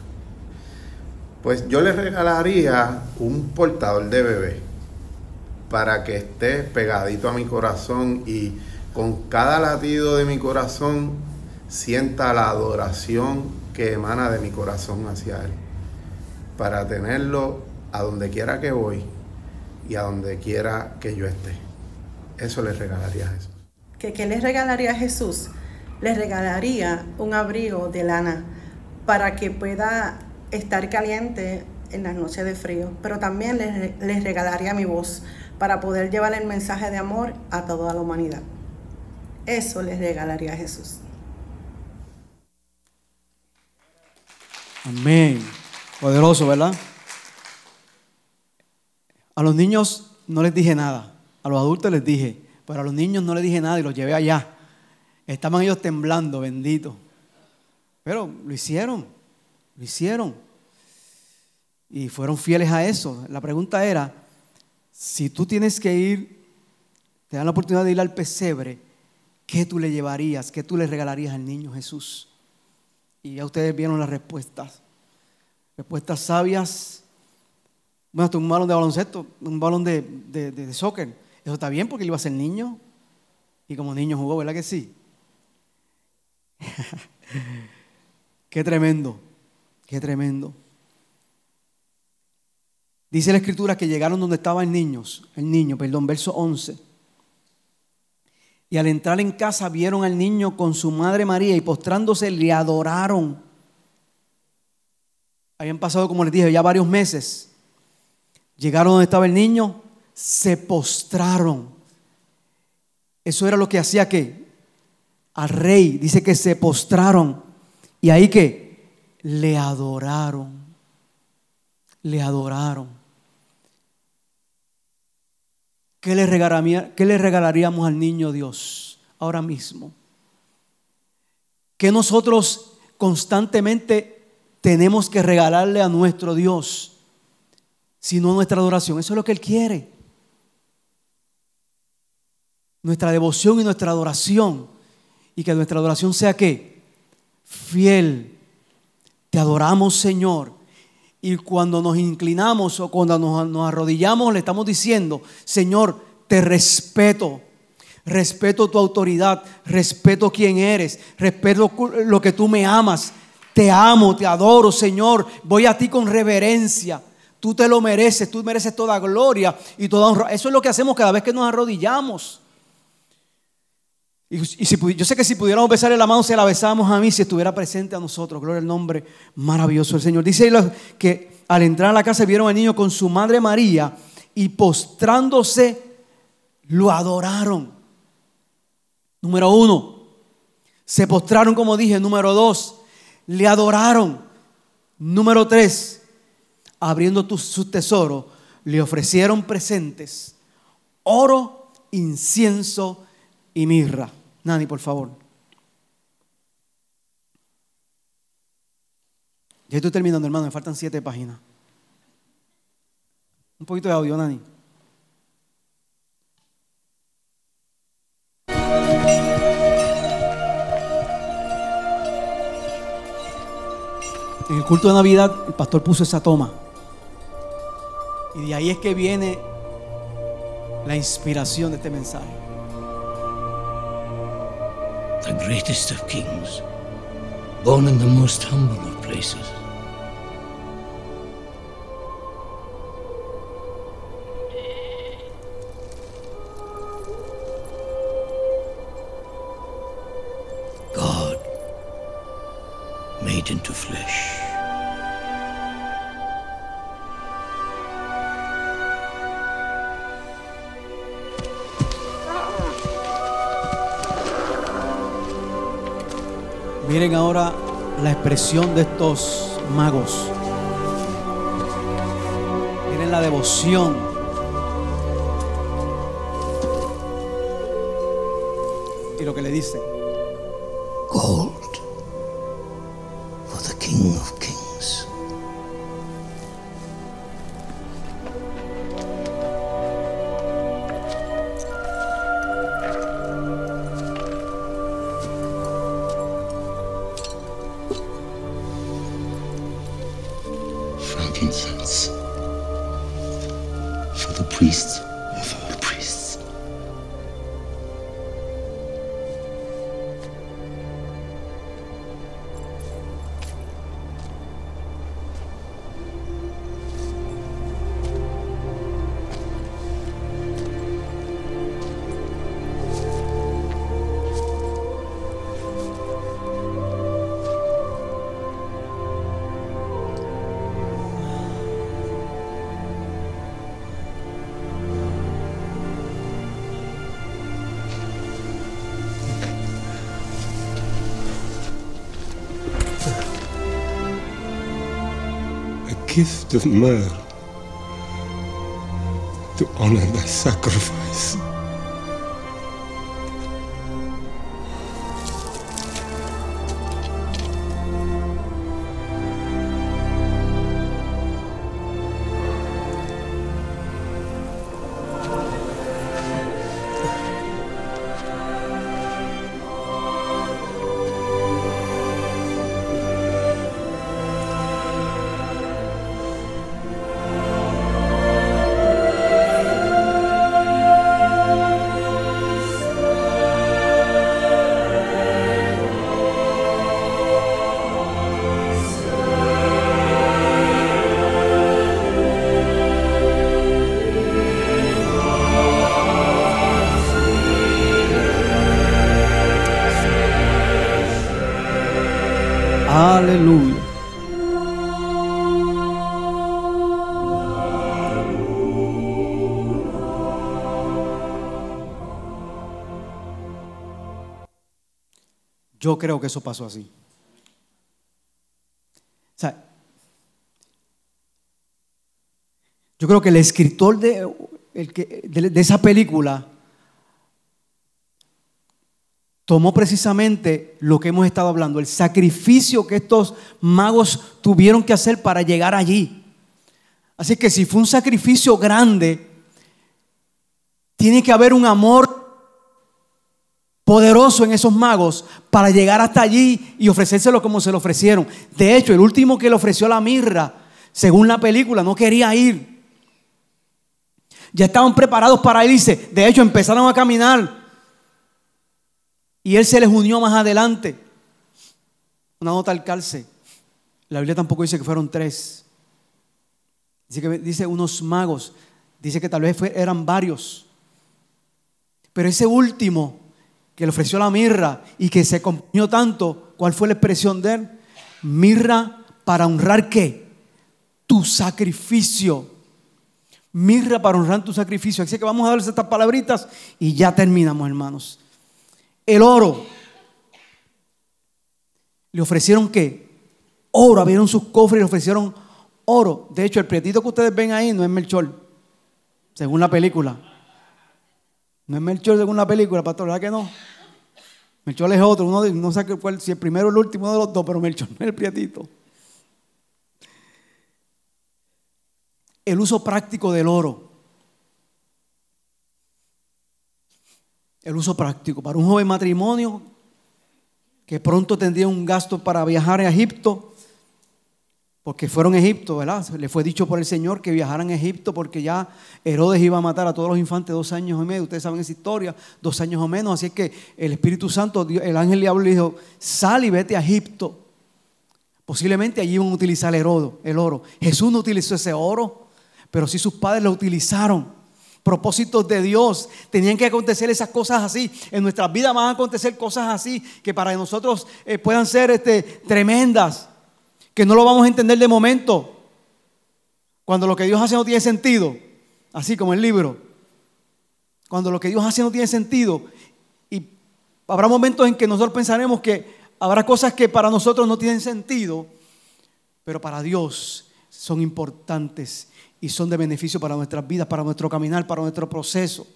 Pues yo le regalaría un portador de bebé para que esté pegadito a mi corazón y con cada latido de mi corazón sienta la adoración que emana de mi corazón hacia Él. Para tenerlo a donde quiera que voy y a donde quiera que yo esté. Eso le regalaría a Jesús. ¿Qué, qué le regalaría a Jesús? Le regalaría un abrigo de lana para que pueda estar caliente en las noches de frío. Pero también les, les regalaría mi voz para poder llevar el mensaje de amor a toda la humanidad. Eso les regalaría a Jesús. Amén. Poderoso, ¿verdad? A los niños no les dije nada. A los adultos les dije. Pero a los niños no les dije nada y los llevé allá. Estaban ellos temblando, bendito. Pero lo hicieron. Lo hicieron. Y fueron fieles a eso. La pregunta era, si tú tienes que ir, te dan la oportunidad de ir al pesebre, ¿qué tú le llevarías? ¿Qué tú le regalarías al niño Jesús? Y ya ustedes vieron las respuestas. Respuestas sabias. Bueno, un balón de baloncesto, un balón de, de, soccer. Eso está bien porque él iba a ser niño. Y como niño jugó, ¿verdad que sí? qué tremendo, qué tremendo. Dice la escritura que llegaron donde estaban niños, el niño, perdón, verso 11. Al entrar en casa vieron al niño con su madre María y postrándose le adoraron. Habían pasado, como les dije, ya varios meses. Llegaron donde estaba el niño, se postraron. Eso era lo que hacía que al rey, dice que se postraron. Y ahí que le adoraron. Le adoraron. ¿Qué le, regalaríamos al niño Dios ahora mismo? Que nosotros constantemente tenemos que regalarle a nuestro Dios, sino nuestra adoración. Eso es lo que Él quiere. Nuestra devoción y nuestra adoración. Y que nuestra adoración sea que fiel. Te adoramos, Señor. Y cuando nos inclinamos o cuando nos, arrodillamos, le estamos diciendo, Señor, te respeto. Respeto tu autoridad, respeto quién eres, respeto lo que tú me amas. Te amo, te adoro, Señor. Voy a ti con reverencia. Tú te lo mereces, tú mereces toda gloria y toda honra. Eso es lo que hacemos cada vez que nos arrodillamos. Y, si, yo sé que si pudiéramos besarle la mano, se la besamos a mí si estuviera presente a nosotros. Gloria al nombre maravilloso del Señor. Dice que al entrar a la casa vieron al niño con su madre María y postrándose lo adoraron. Número uno, se postraron como dije. Número dos, le adoraron. Número tres, abriendo su tesoro, le ofrecieron presentes, oro, incienso y mirra. Nani, por favor. Ya estoy terminando, hermano, me faltan siete páginas. Un poquito de audio, Nani. En el culto de Navidad, el pastor puso esa toma. Y de ahí es que viene la inspiración de este mensaje. The greatest of kings, born in the most humble of places. Miren ahora la expresión de estos magos. Miren la devoción. Y lo que le dicen. Frankincense for the priests gift of myrrh to honor thy sacrifice. Yo creo que eso pasó así. O sea, yo creo que el escritor de, el que- de- de esa película tomó precisamente lo que hemos estado hablando, el sacrificio que estos magos tuvieron que hacer para llegar allí. Así que si fue un sacrificio grande, tiene que haber un amor poderoso en esos magos para llegar hasta allí y ofrecérselo como se lo ofrecieron. De hecho, el último que le ofreció la mirra, según la película, no quería ir. Ya estaban preparados para irse. De hecho, empezaron a caminar. Y él se les unió más adelante. Una nota al calce. La Biblia tampoco dice que fueron tres. Dice dice unos magos. Dice que tal vez eran varios. Pero ese último que le ofreció la mirra y que se acompañó tanto, ¿cuál fue la expresión de él? Mirra para honrar qué? Tu sacrificio. Mirra para honrar tu sacrificio. Así que vamos a darles estas palabritas y ya terminamos, hermanos. El oro. ¿Le ofrecieron qué? Oro. Abrieron sus cofres y le ofrecieron oro. De hecho, el prietito que ustedes ven ahí no es Melchor, según la película. No es Melchor según la película, pastor, ¿verdad que no? Melchor es otro, uno no sé si el primero o el último de los dos, pero Melchor no es el prietito. El uso práctico del oro. El uso práctico. Para un joven matrimonio que pronto tendría un gasto para viajar a Egipto, porque fueron a Egipto, ¿verdad? Le fue dicho por el Señor que viajaran a Egipto porque ya Herodes iba a matar a todos los infantes dos años y medio. Ustedes saben esa historia, dos años o menos. Así es que el Espíritu Santo, el ángel le le dijo, sal y vete a Egipto. Posiblemente allí iban a utilizar el oro, el oro. Jesús no utilizó ese oro, pero sí sus padres lo utilizaron. Propósitos de Dios. Tenían que acontecer esas cosas así. En nuestras vidas van a acontecer cosas así que para nosotros eh, puedan ser este, tremendas que no lo vamos a entender de momento, cuando lo que Dios hace no tiene sentido, así como el libro, cuando lo que Dios hace no tiene sentido, y habrá momentos en que nosotros pensaremos que habrá cosas que para nosotros no tienen sentido, pero para Dios son importantes y son de beneficio para nuestras vidas, para nuestro caminar, para nuestro proceso,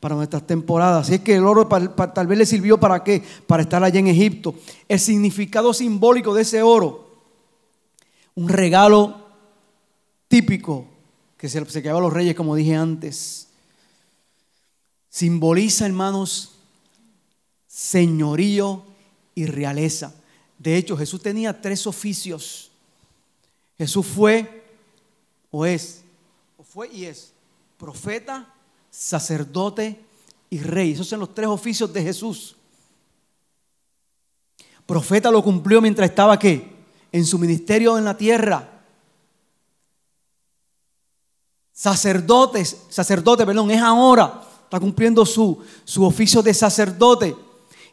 para nuestras temporadas. Así es que el oro tal vez le sirvió para qué? Para estar allá en Egipto. El significado simbólico de ese oro un regalo típico que se, se quedaba a los reyes, como dije antes. Simboliza, hermanos, señorío y realeza. De hecho, Jesús tenía tres oficios. Jesús fue o es, o fue y es, profeta, sacerdote y rey. Esos son los tres oficios de Jesús. Profeta lo cumplió mientras estaba aquí en su ministerio en la tierra. Sacerdotes, sacerdote, perdón, es ahora, está cumpliendo su, su oficio de sacerdote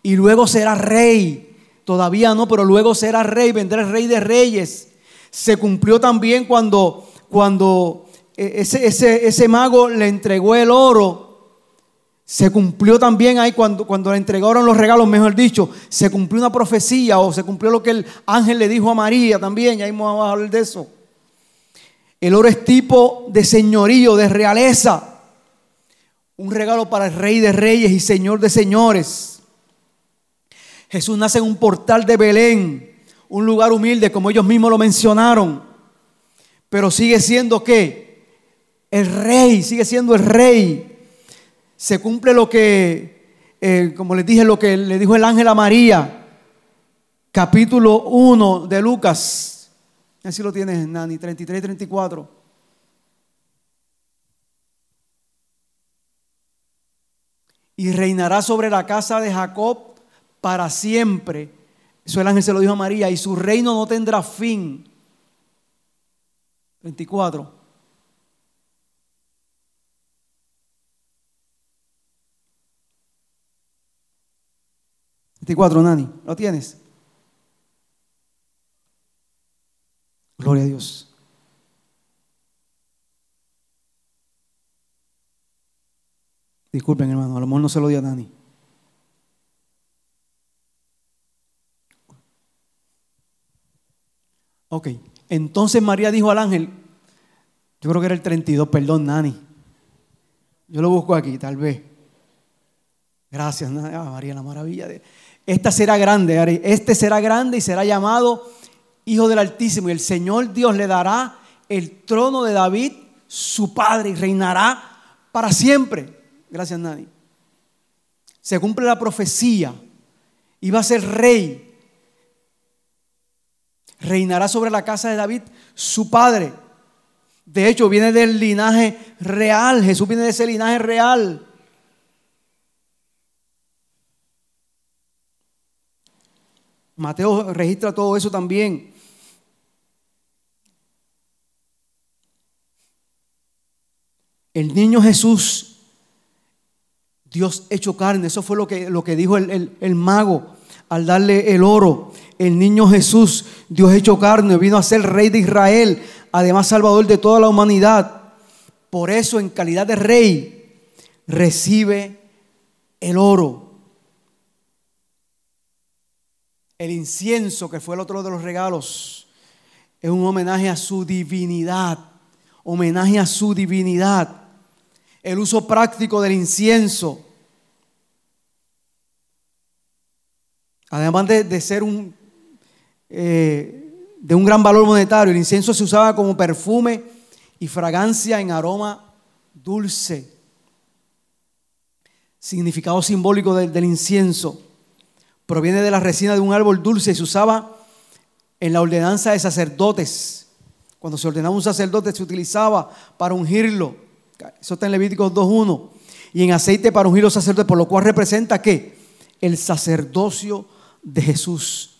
y luego será rey. Todavía no, pero luego será rey, vendrá el rey de reyes. Se cumplió también cuando, cuando eh, ese, ese, ese mago le entregó el oro se cumplió también ahí cuando, cuando le entregaron los regalos, mejor dicho, se cumplió una profecía o se cumplió lo que el ángel le dijo a María también, y ahí vamos a hablar de eso. El oro es tipo de señorío, de realeza, un regalo para el rey de reyes y señor de señores. Jesús nace en un portal de Belén, un lugar humilde como ellos mismos lo mencionaron, pero sigue siendo qué? El rey, sigue siendo el rey se cumple lo que, eh, como les dije, lo que le dijo el ángel a María, capítulo 1 de Lucas. Así lo tienes, Nani, 33 y 34. Y reinará sobre la casa de Jacob para siempre. Eso el ángel se lo dijo a María. Y su reino no tendrá fin. 24. 24, Nani. ¿Lo tienes? Gloria a Dios. Disculpen, hermano, a lo mejor no se lo di a Nani. Ok, entonces María dijo al ángel, yo creo que era el 32, perdón, Nani. Yo lo busco aquí, tal vez. Gracias, ah, María, la maravilla de... Esta será grande, este será grande y será llamado Hijo del Altísimo. Y el Señor Dios le dará el trono de David, su padre, y reinará para siempre. Gracias, Nadie. Se cumple la profecía. Iba a ser rey. Reinará sobre la casa de David, su padre. De hecho, viene del linaje real. Jesús viene de ese linaje real. Mateo registra todo eso también. El niño Jesús, Dios hecho carne, eso fue lo que, lo que dijo el, el mago al darle el oro. El niño Jesús, Dios hecho carne, vino a ser rey de Israel, además salvador de toda la humanidad. Por eso, en calidad de rey, recibe el oro. El incienso, que fue el otro de los regalos, es un homenaje a su divinidad. Homenaje a su divinidad. El uso práctico del incienso. Además de, ser un, eh, de un gran valor monetario, el incienso se usaba como perfume y fragancia en aroma dulce. Significado simbólico del incienso. Proviene de la resina de un árbol dulce y se usaba en la ordenanza de sacerdotes. Cuando se ordenaba un sacerdote se utilizaba para ungirlo. Eso está en Levíticos 2.1. Y en aceite para ungir los sacerdotes, por lo cual representa que el sacerdocio de Jesús.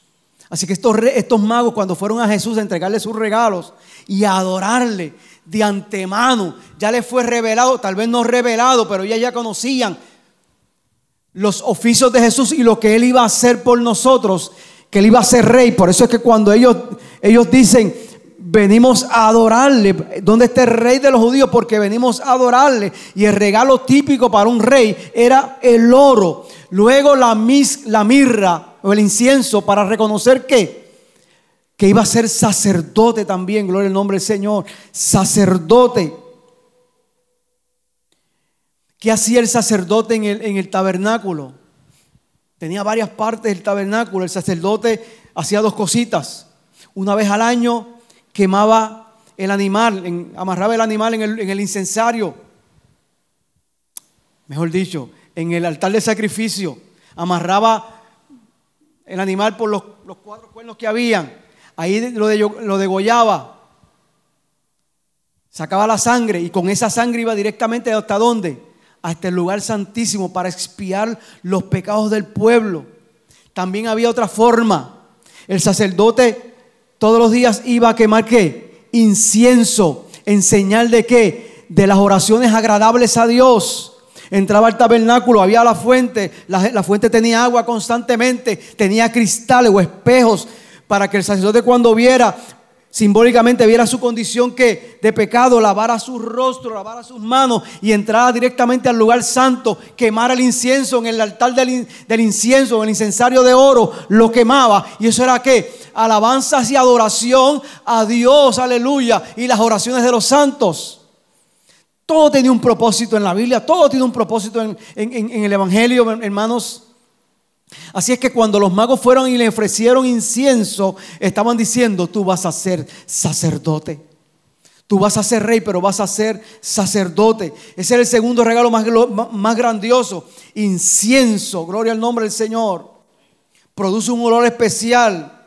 Así que estos, estos magos cuando fueron a Jesús a entregarle sus regalos y a adorarle de antemano, ya les fue revelado, tal vez no revelado, pero ya ya conocían los oficios de Jesús y lo que él iba a hacer por nosotros, que él iba a ser rey. Por eso es que cuando ellos, ellos dicen, venimos a adorarle, ¿dónde está el rey de los judíos? Porque venimos a adorarle. Y el regalo típico para un rey era el oro. Luego la, mis, la mirra o el incienso para reconocer que que iba a ser sacerdote también, gloria al nombre del Señor, sacerdote. ¿Qué hacía el sacerdote en el, en el tabernáculo? Tenía varias partes del tabernáculo. El sacerdote hacía dos cositas. Una vez al año quemaba el animal, amarraba el animal en el, en el incensario. Mejor dicho, en el altar de sacrificio. Amarraba el animal por los, los cuatro cuernos que habían. Ahí lo, de, lo degollaba. Sacaba la sangre y con esa sangre iba directamente hasta dónde? Hasta el lugar santísimo para expiar los pecados del pueblo. También había otra forma. El sacerdote todos los días iba a quemar qué? Incienso. ¿En señal de qué? De las oraciones agradables a Dios. Entraba al tabernáculo, había la fuente, la, fuente tenía agua constantemente, tenía cristales o espejos para que el sacerdote cuando viera, simbólicamente viera su condición que de pecado, lavara su rostro, lavara sus manos y entrara directamente al lugar santo, quemara el incienso en el altar del, incienso, en el incensario de oro, lo quemaba. Y eso era que alabanzas y adoración a Dios, aleluya, y las oraciones de los santos. Todo tiene un propósito en la Biblia, todo tiene un propósito en, el Evangelio, hermanos. Así es que cuando los magos fueron y le ofrecieron incienso, estaban diciendo, tú vas a ser sacerdote. Tú vas a ser rey, pero vas a ser sacerdote. Ese es el segundo regalo más, más grandioso. Incienso, gloria al nombre del Señor. Produce un olor especial.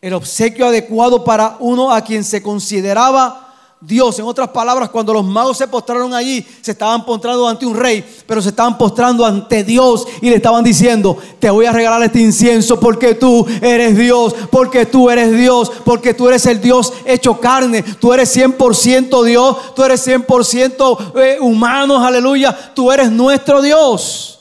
El obsequio adecuado para uno a quien se consideraba Dios. En otras palabras, cuando los magos se postraron allí, se estaban postrando ante un rey, pero se estaban postrando ante Dios y le estaban diciendo, te voy a regalar este incienso porque tú eres Dios, porque tú eres Dios, porque tú eres el Dios hecho carne, tú eres 100% Dios, tú eres 100% eh, humano, aleluya, tú eres nuestro Dios.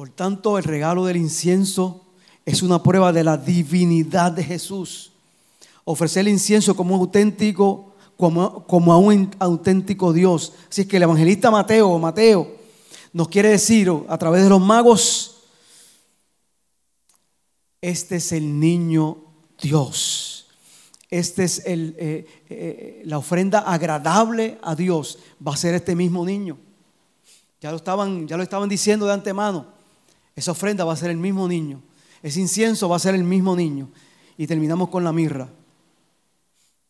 Por tanto, el regalo del incienso es una prueba de la divinidad de Jesús. Ofrecer el incienso como auténtico, como, como a un auténtico Dios. Así que el evangelista Mateo, Mateo, nos quiere decir a través de los magos, este es el niño Dios. Este es el, eh, eh, la ofrenda agradable a Dios. Va a ser este mismo niño. Ya lo estaban, ya lo estaban diciendo de antemano. Esa ofrenda va a ser el mismo niño. Ese incienso va a ser el mismo niño. Y terminamos con la mirra.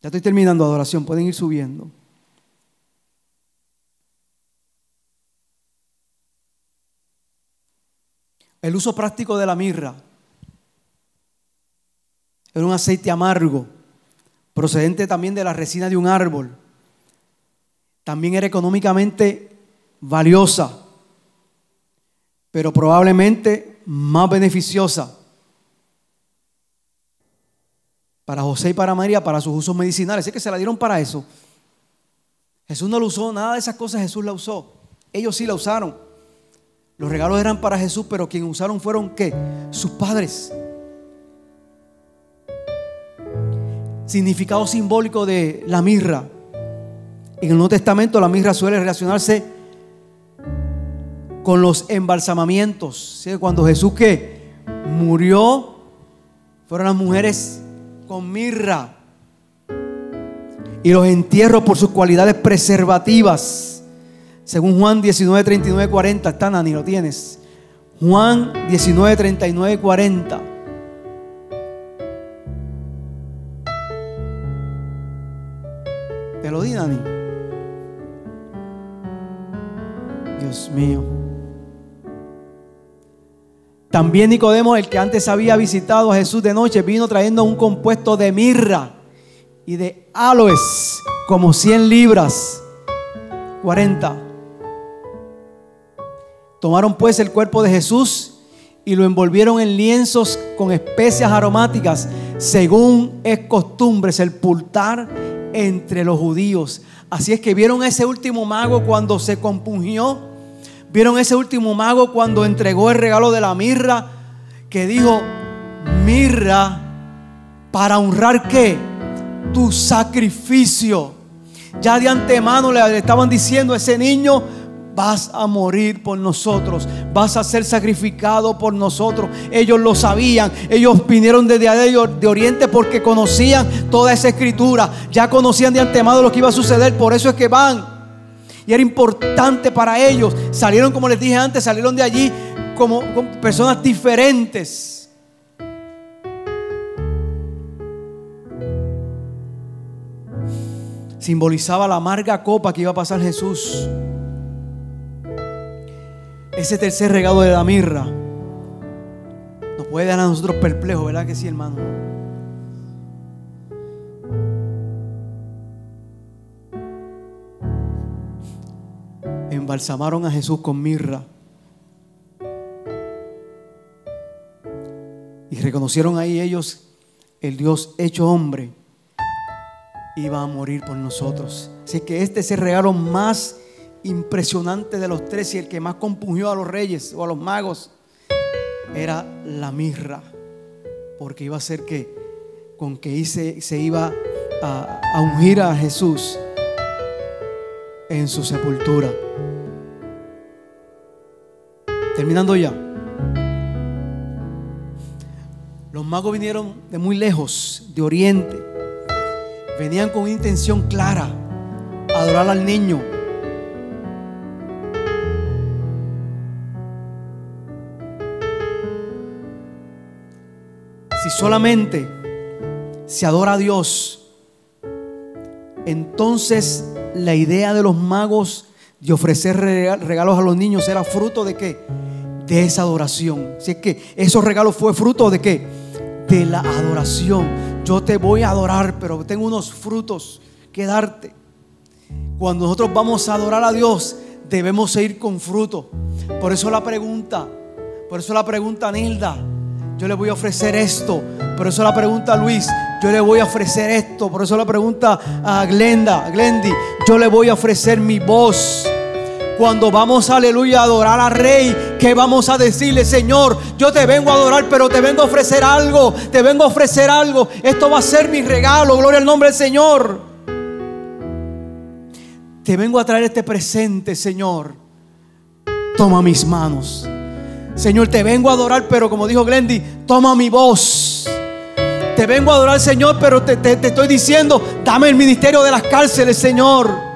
Ya estoy terminando adoración, pueden ir subiendo. El uso práctico de la mirra era un aceite amargo, procedente también de la resina de un árbol. También era económicamente valiosa pero probablemente más beneficiosa para José y para María para sus usos medicinales. Es que se la dieron para eso. Jesús no lo usó, nada de esas cosas Jesús la usó. Ellos sí la usaron. Los regalos eran para Jesús, pero quienes usaron fueron qué? Sus padres. Significado simbólico de la mirra. En el Nuevo Testamento la mirra suele relacionarse con los embalsamamientos. Cuando Jesús murió, fueron las mujeres con mirra. y los entierros por sus cualidades preservativas. Según Juan 19, 39, 40. Está, Nani, lo tienes. Juan 19, 39, 40. Te lo di, Nani. Dios mío. También Nicodemo, el que antes había visitado a Jesús de noche, vino trayendo un compuesto de mirra y de aloes, como 100 libras. 40. Tomaron pues el cuerpo de Jesús y lo envolvieron en lienzos con especias aromáticas, según es costumbre sepultar entre los judíos. Así es que vieron a ese último mago cuando se compungió Vieron ese último mago cuando entregó el regalo de la mirra, que dijo, mirra para honrar qué? Tu sacrificio. Ya de antemano le estaban diciendo a ese niño, vas a morir por nosotros, vas a ser sacrificado por nosotros. Ellos lo sabían, ellos vinieron desde de Oriente porque conocían toda esa escritura, ya conocían de antemano lo que iba a suceder, por eso es que van y era importante para ellos. Salieron, como les dije antes, salieron de allí como, personas diferentes. Simbolizaba la amarga copa que iba a pasar Jesús. Ese tercer regalo de la mirra nos puede dar a nosotros perplejos, ¿verdad que sí, hermano? Embalsamaron a Jesús con mirra. Y reconocieron ahí ellos el Dios hecho hombre iba a morir por nosotros. Así que este es el regalo más impresionante de los tres y el que más compungió a los reyes o a los magos era la mirra, porque iba a ser que con que se iba a ungir a Jesús en su sepultura. Terminando ya. Los magos vinieron de muy lejos, de oriente. Venían con una intención clara, adorar al niño. Si solamente se adora a Dios, entonces la idea de los magos de ofrecer regalos a los niños era fruto de qué? De esa adoración. Así que esos regalos fue fruto de qué? De la adoración. Yo te voy a adorar, pero tengo unos frutos que darte. Cuando nosotros vamos a adorar a Dios, debemos ir con fruto. Por eso la pregunta, por eso la pregunta Nilda, yo le voy a ofrecer esto. Por eso la pregunta Luis, yo le voy a ofrecer esto. Por eso la pregunta a Glenda, yo le voy a ofrecer mi voz. Cuando vamos, aleluya, a adorar al Rey, ¿qué vamos a decirle, Señor? Yo te vengo a adorar, pero te vengo a ofrecer algo. Te vengo a ofrecer algo. Esto va a ser mi regalo. Gloria al nombre del Señor. Te vengo a traer este presente, Señor. Toma mis manos. Señor, te vengo a adorar, pero como dijo Glendy, toma mi voz. Te vengo a adorar, Señor, pero te, te estoy diciendo, dame el ministerio de las cárceles, Señor.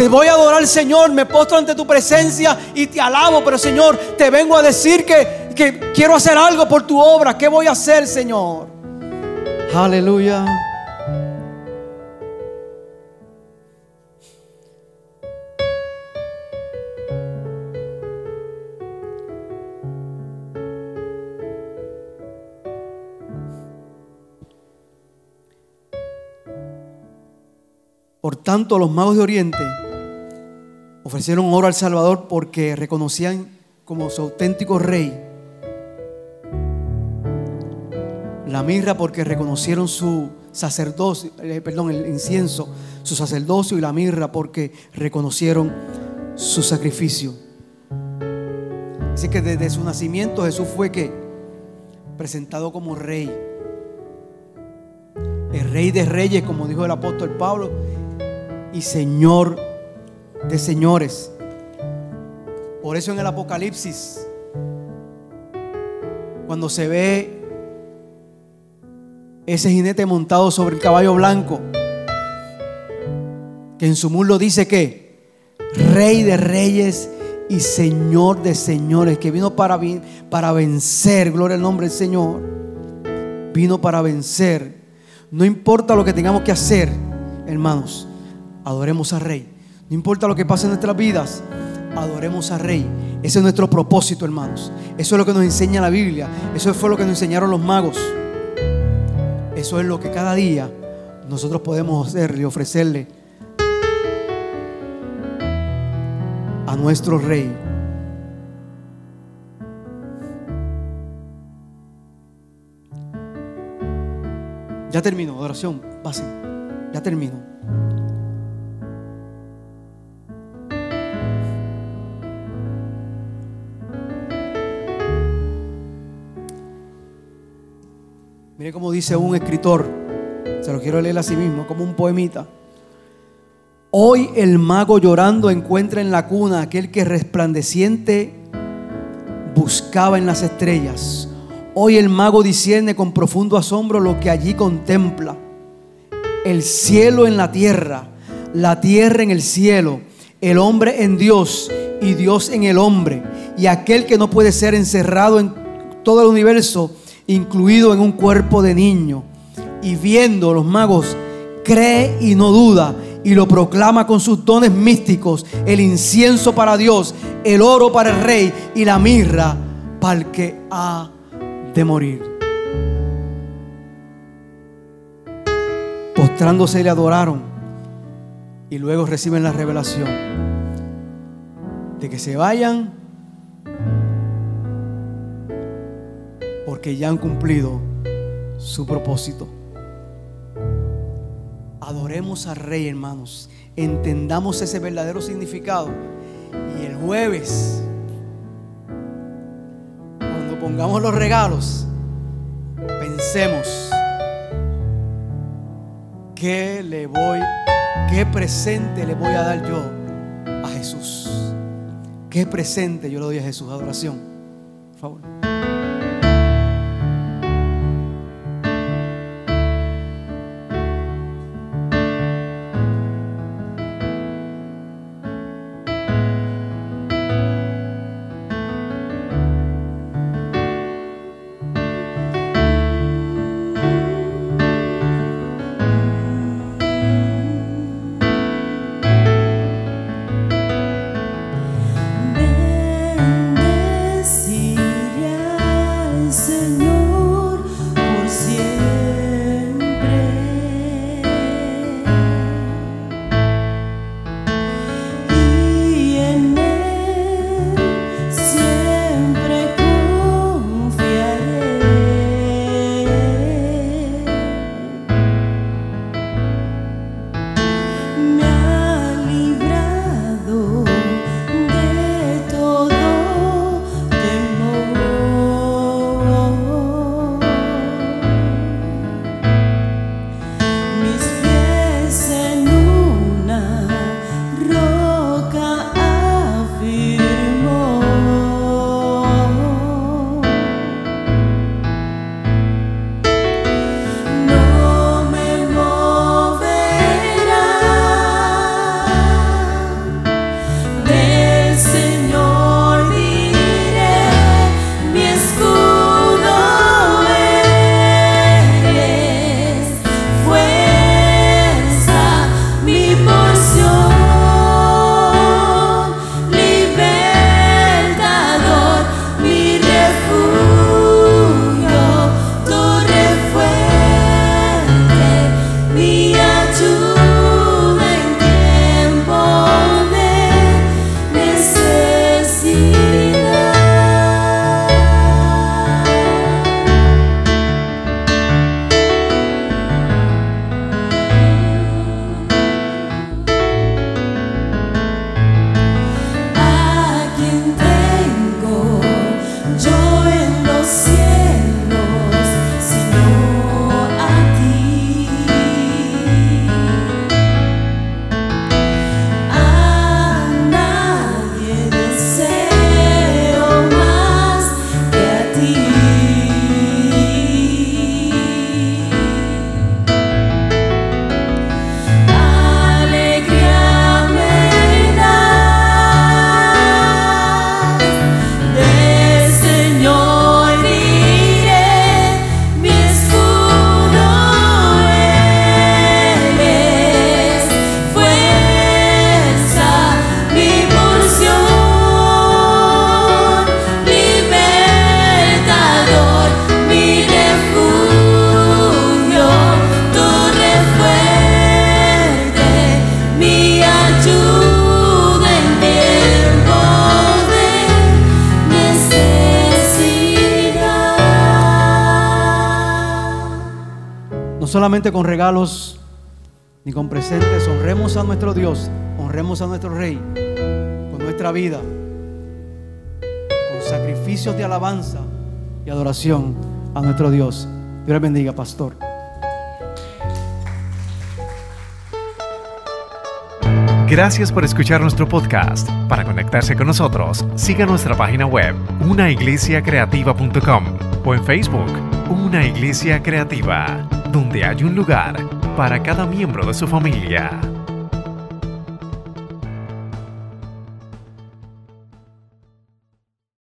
Te voy a adorar, Señor. Me postro ante tu presencia y te alabo. Pero, Señor, te vengo a decir que, que quiero hacer algo por tu obra. ¿Qué voy a hacer, Señor? Aleluya. Por tanto, los magos de Oriente ofrecieron oro al Salvador porque reconocían como su auténtico rey. La mirra porque reconocieron su sacerdocio, eh, perdón, el incienso, su sacerdocio y la mirra porque reconocieron su sacrificio. Así que desde su nacimiento Jesús fue que presentado como rey. El rey de reyes, como dijo el apóstol Pablo, y Señor de señores. Por eso en el Apocalipsis, cuando se ve ese jinete montado sobre el caballo blanco, que en su muslo dice que Rey de reyes y Señor de señores, que vino para, para vencer, gloria al nombre del Señor, vino para vencer. No importa lo que tengamos que hacer, hermanos, adoremos al Rey. No importa lo que pase en nuestras vidas, adoremos al Rey. Ese es nuestro propósito, hermanos. Eso es lo que nos enseña la Biblia. Eso fue lo que nos enseñaron los magos. Eso es lo que cada día nosotros podemos hacerle ofrecerle a nuestro Rey. Ya termino, adoración, base. Ya termino. Mire cómo dice un escritor, se lo quiero leer a sí mismo, como un poemita. Hoy el mago llorando encuentra en la cuna aquel que resplandeciente buscaba en las estrellas. Hoy el mago discierne con profundo asombro lo que allí contempla. El cielo en la tierra, la tierra en el cielo, el hombre en Dios y Dios en el hombre. Y aquel que no puede ser encerrado en todo el universo incluido en un cuerpo de niño. Y viendo los magos, cree y no duda y lo proclama con sus dones místicos, el incienso para Dios, el oro para el rey y la mirra para el que ha de morir. Postrándose le adoraron y luego reciben la revelación de que se vayan porque ya han cumplido su propósito. Adoremos al Rey, hermanos. Entendamos ese verdadero significado. Y el jueves, cuando pongamos los regalos, pensemos qué le voy, qué presente le voy a dar yo a Jesús. ¿Qué presente yo le doy a Jesús? Adoración. Por favor. Con regalos ni con presentes, honremos a nuestro Dios, honremos a nuestro Rey con nuestra vida, con sacrificios de alabanza y adoración a nuestro Dios. Dios bendiga, pastor. Gracias por escuchar nuestro podcast. Para conectarse con nosotros, siga nuestra página web, unaiglesiacreativa.com o en Facebook, Una Iglesia Creativa, donde hay un lugar para cada miembro de su familia.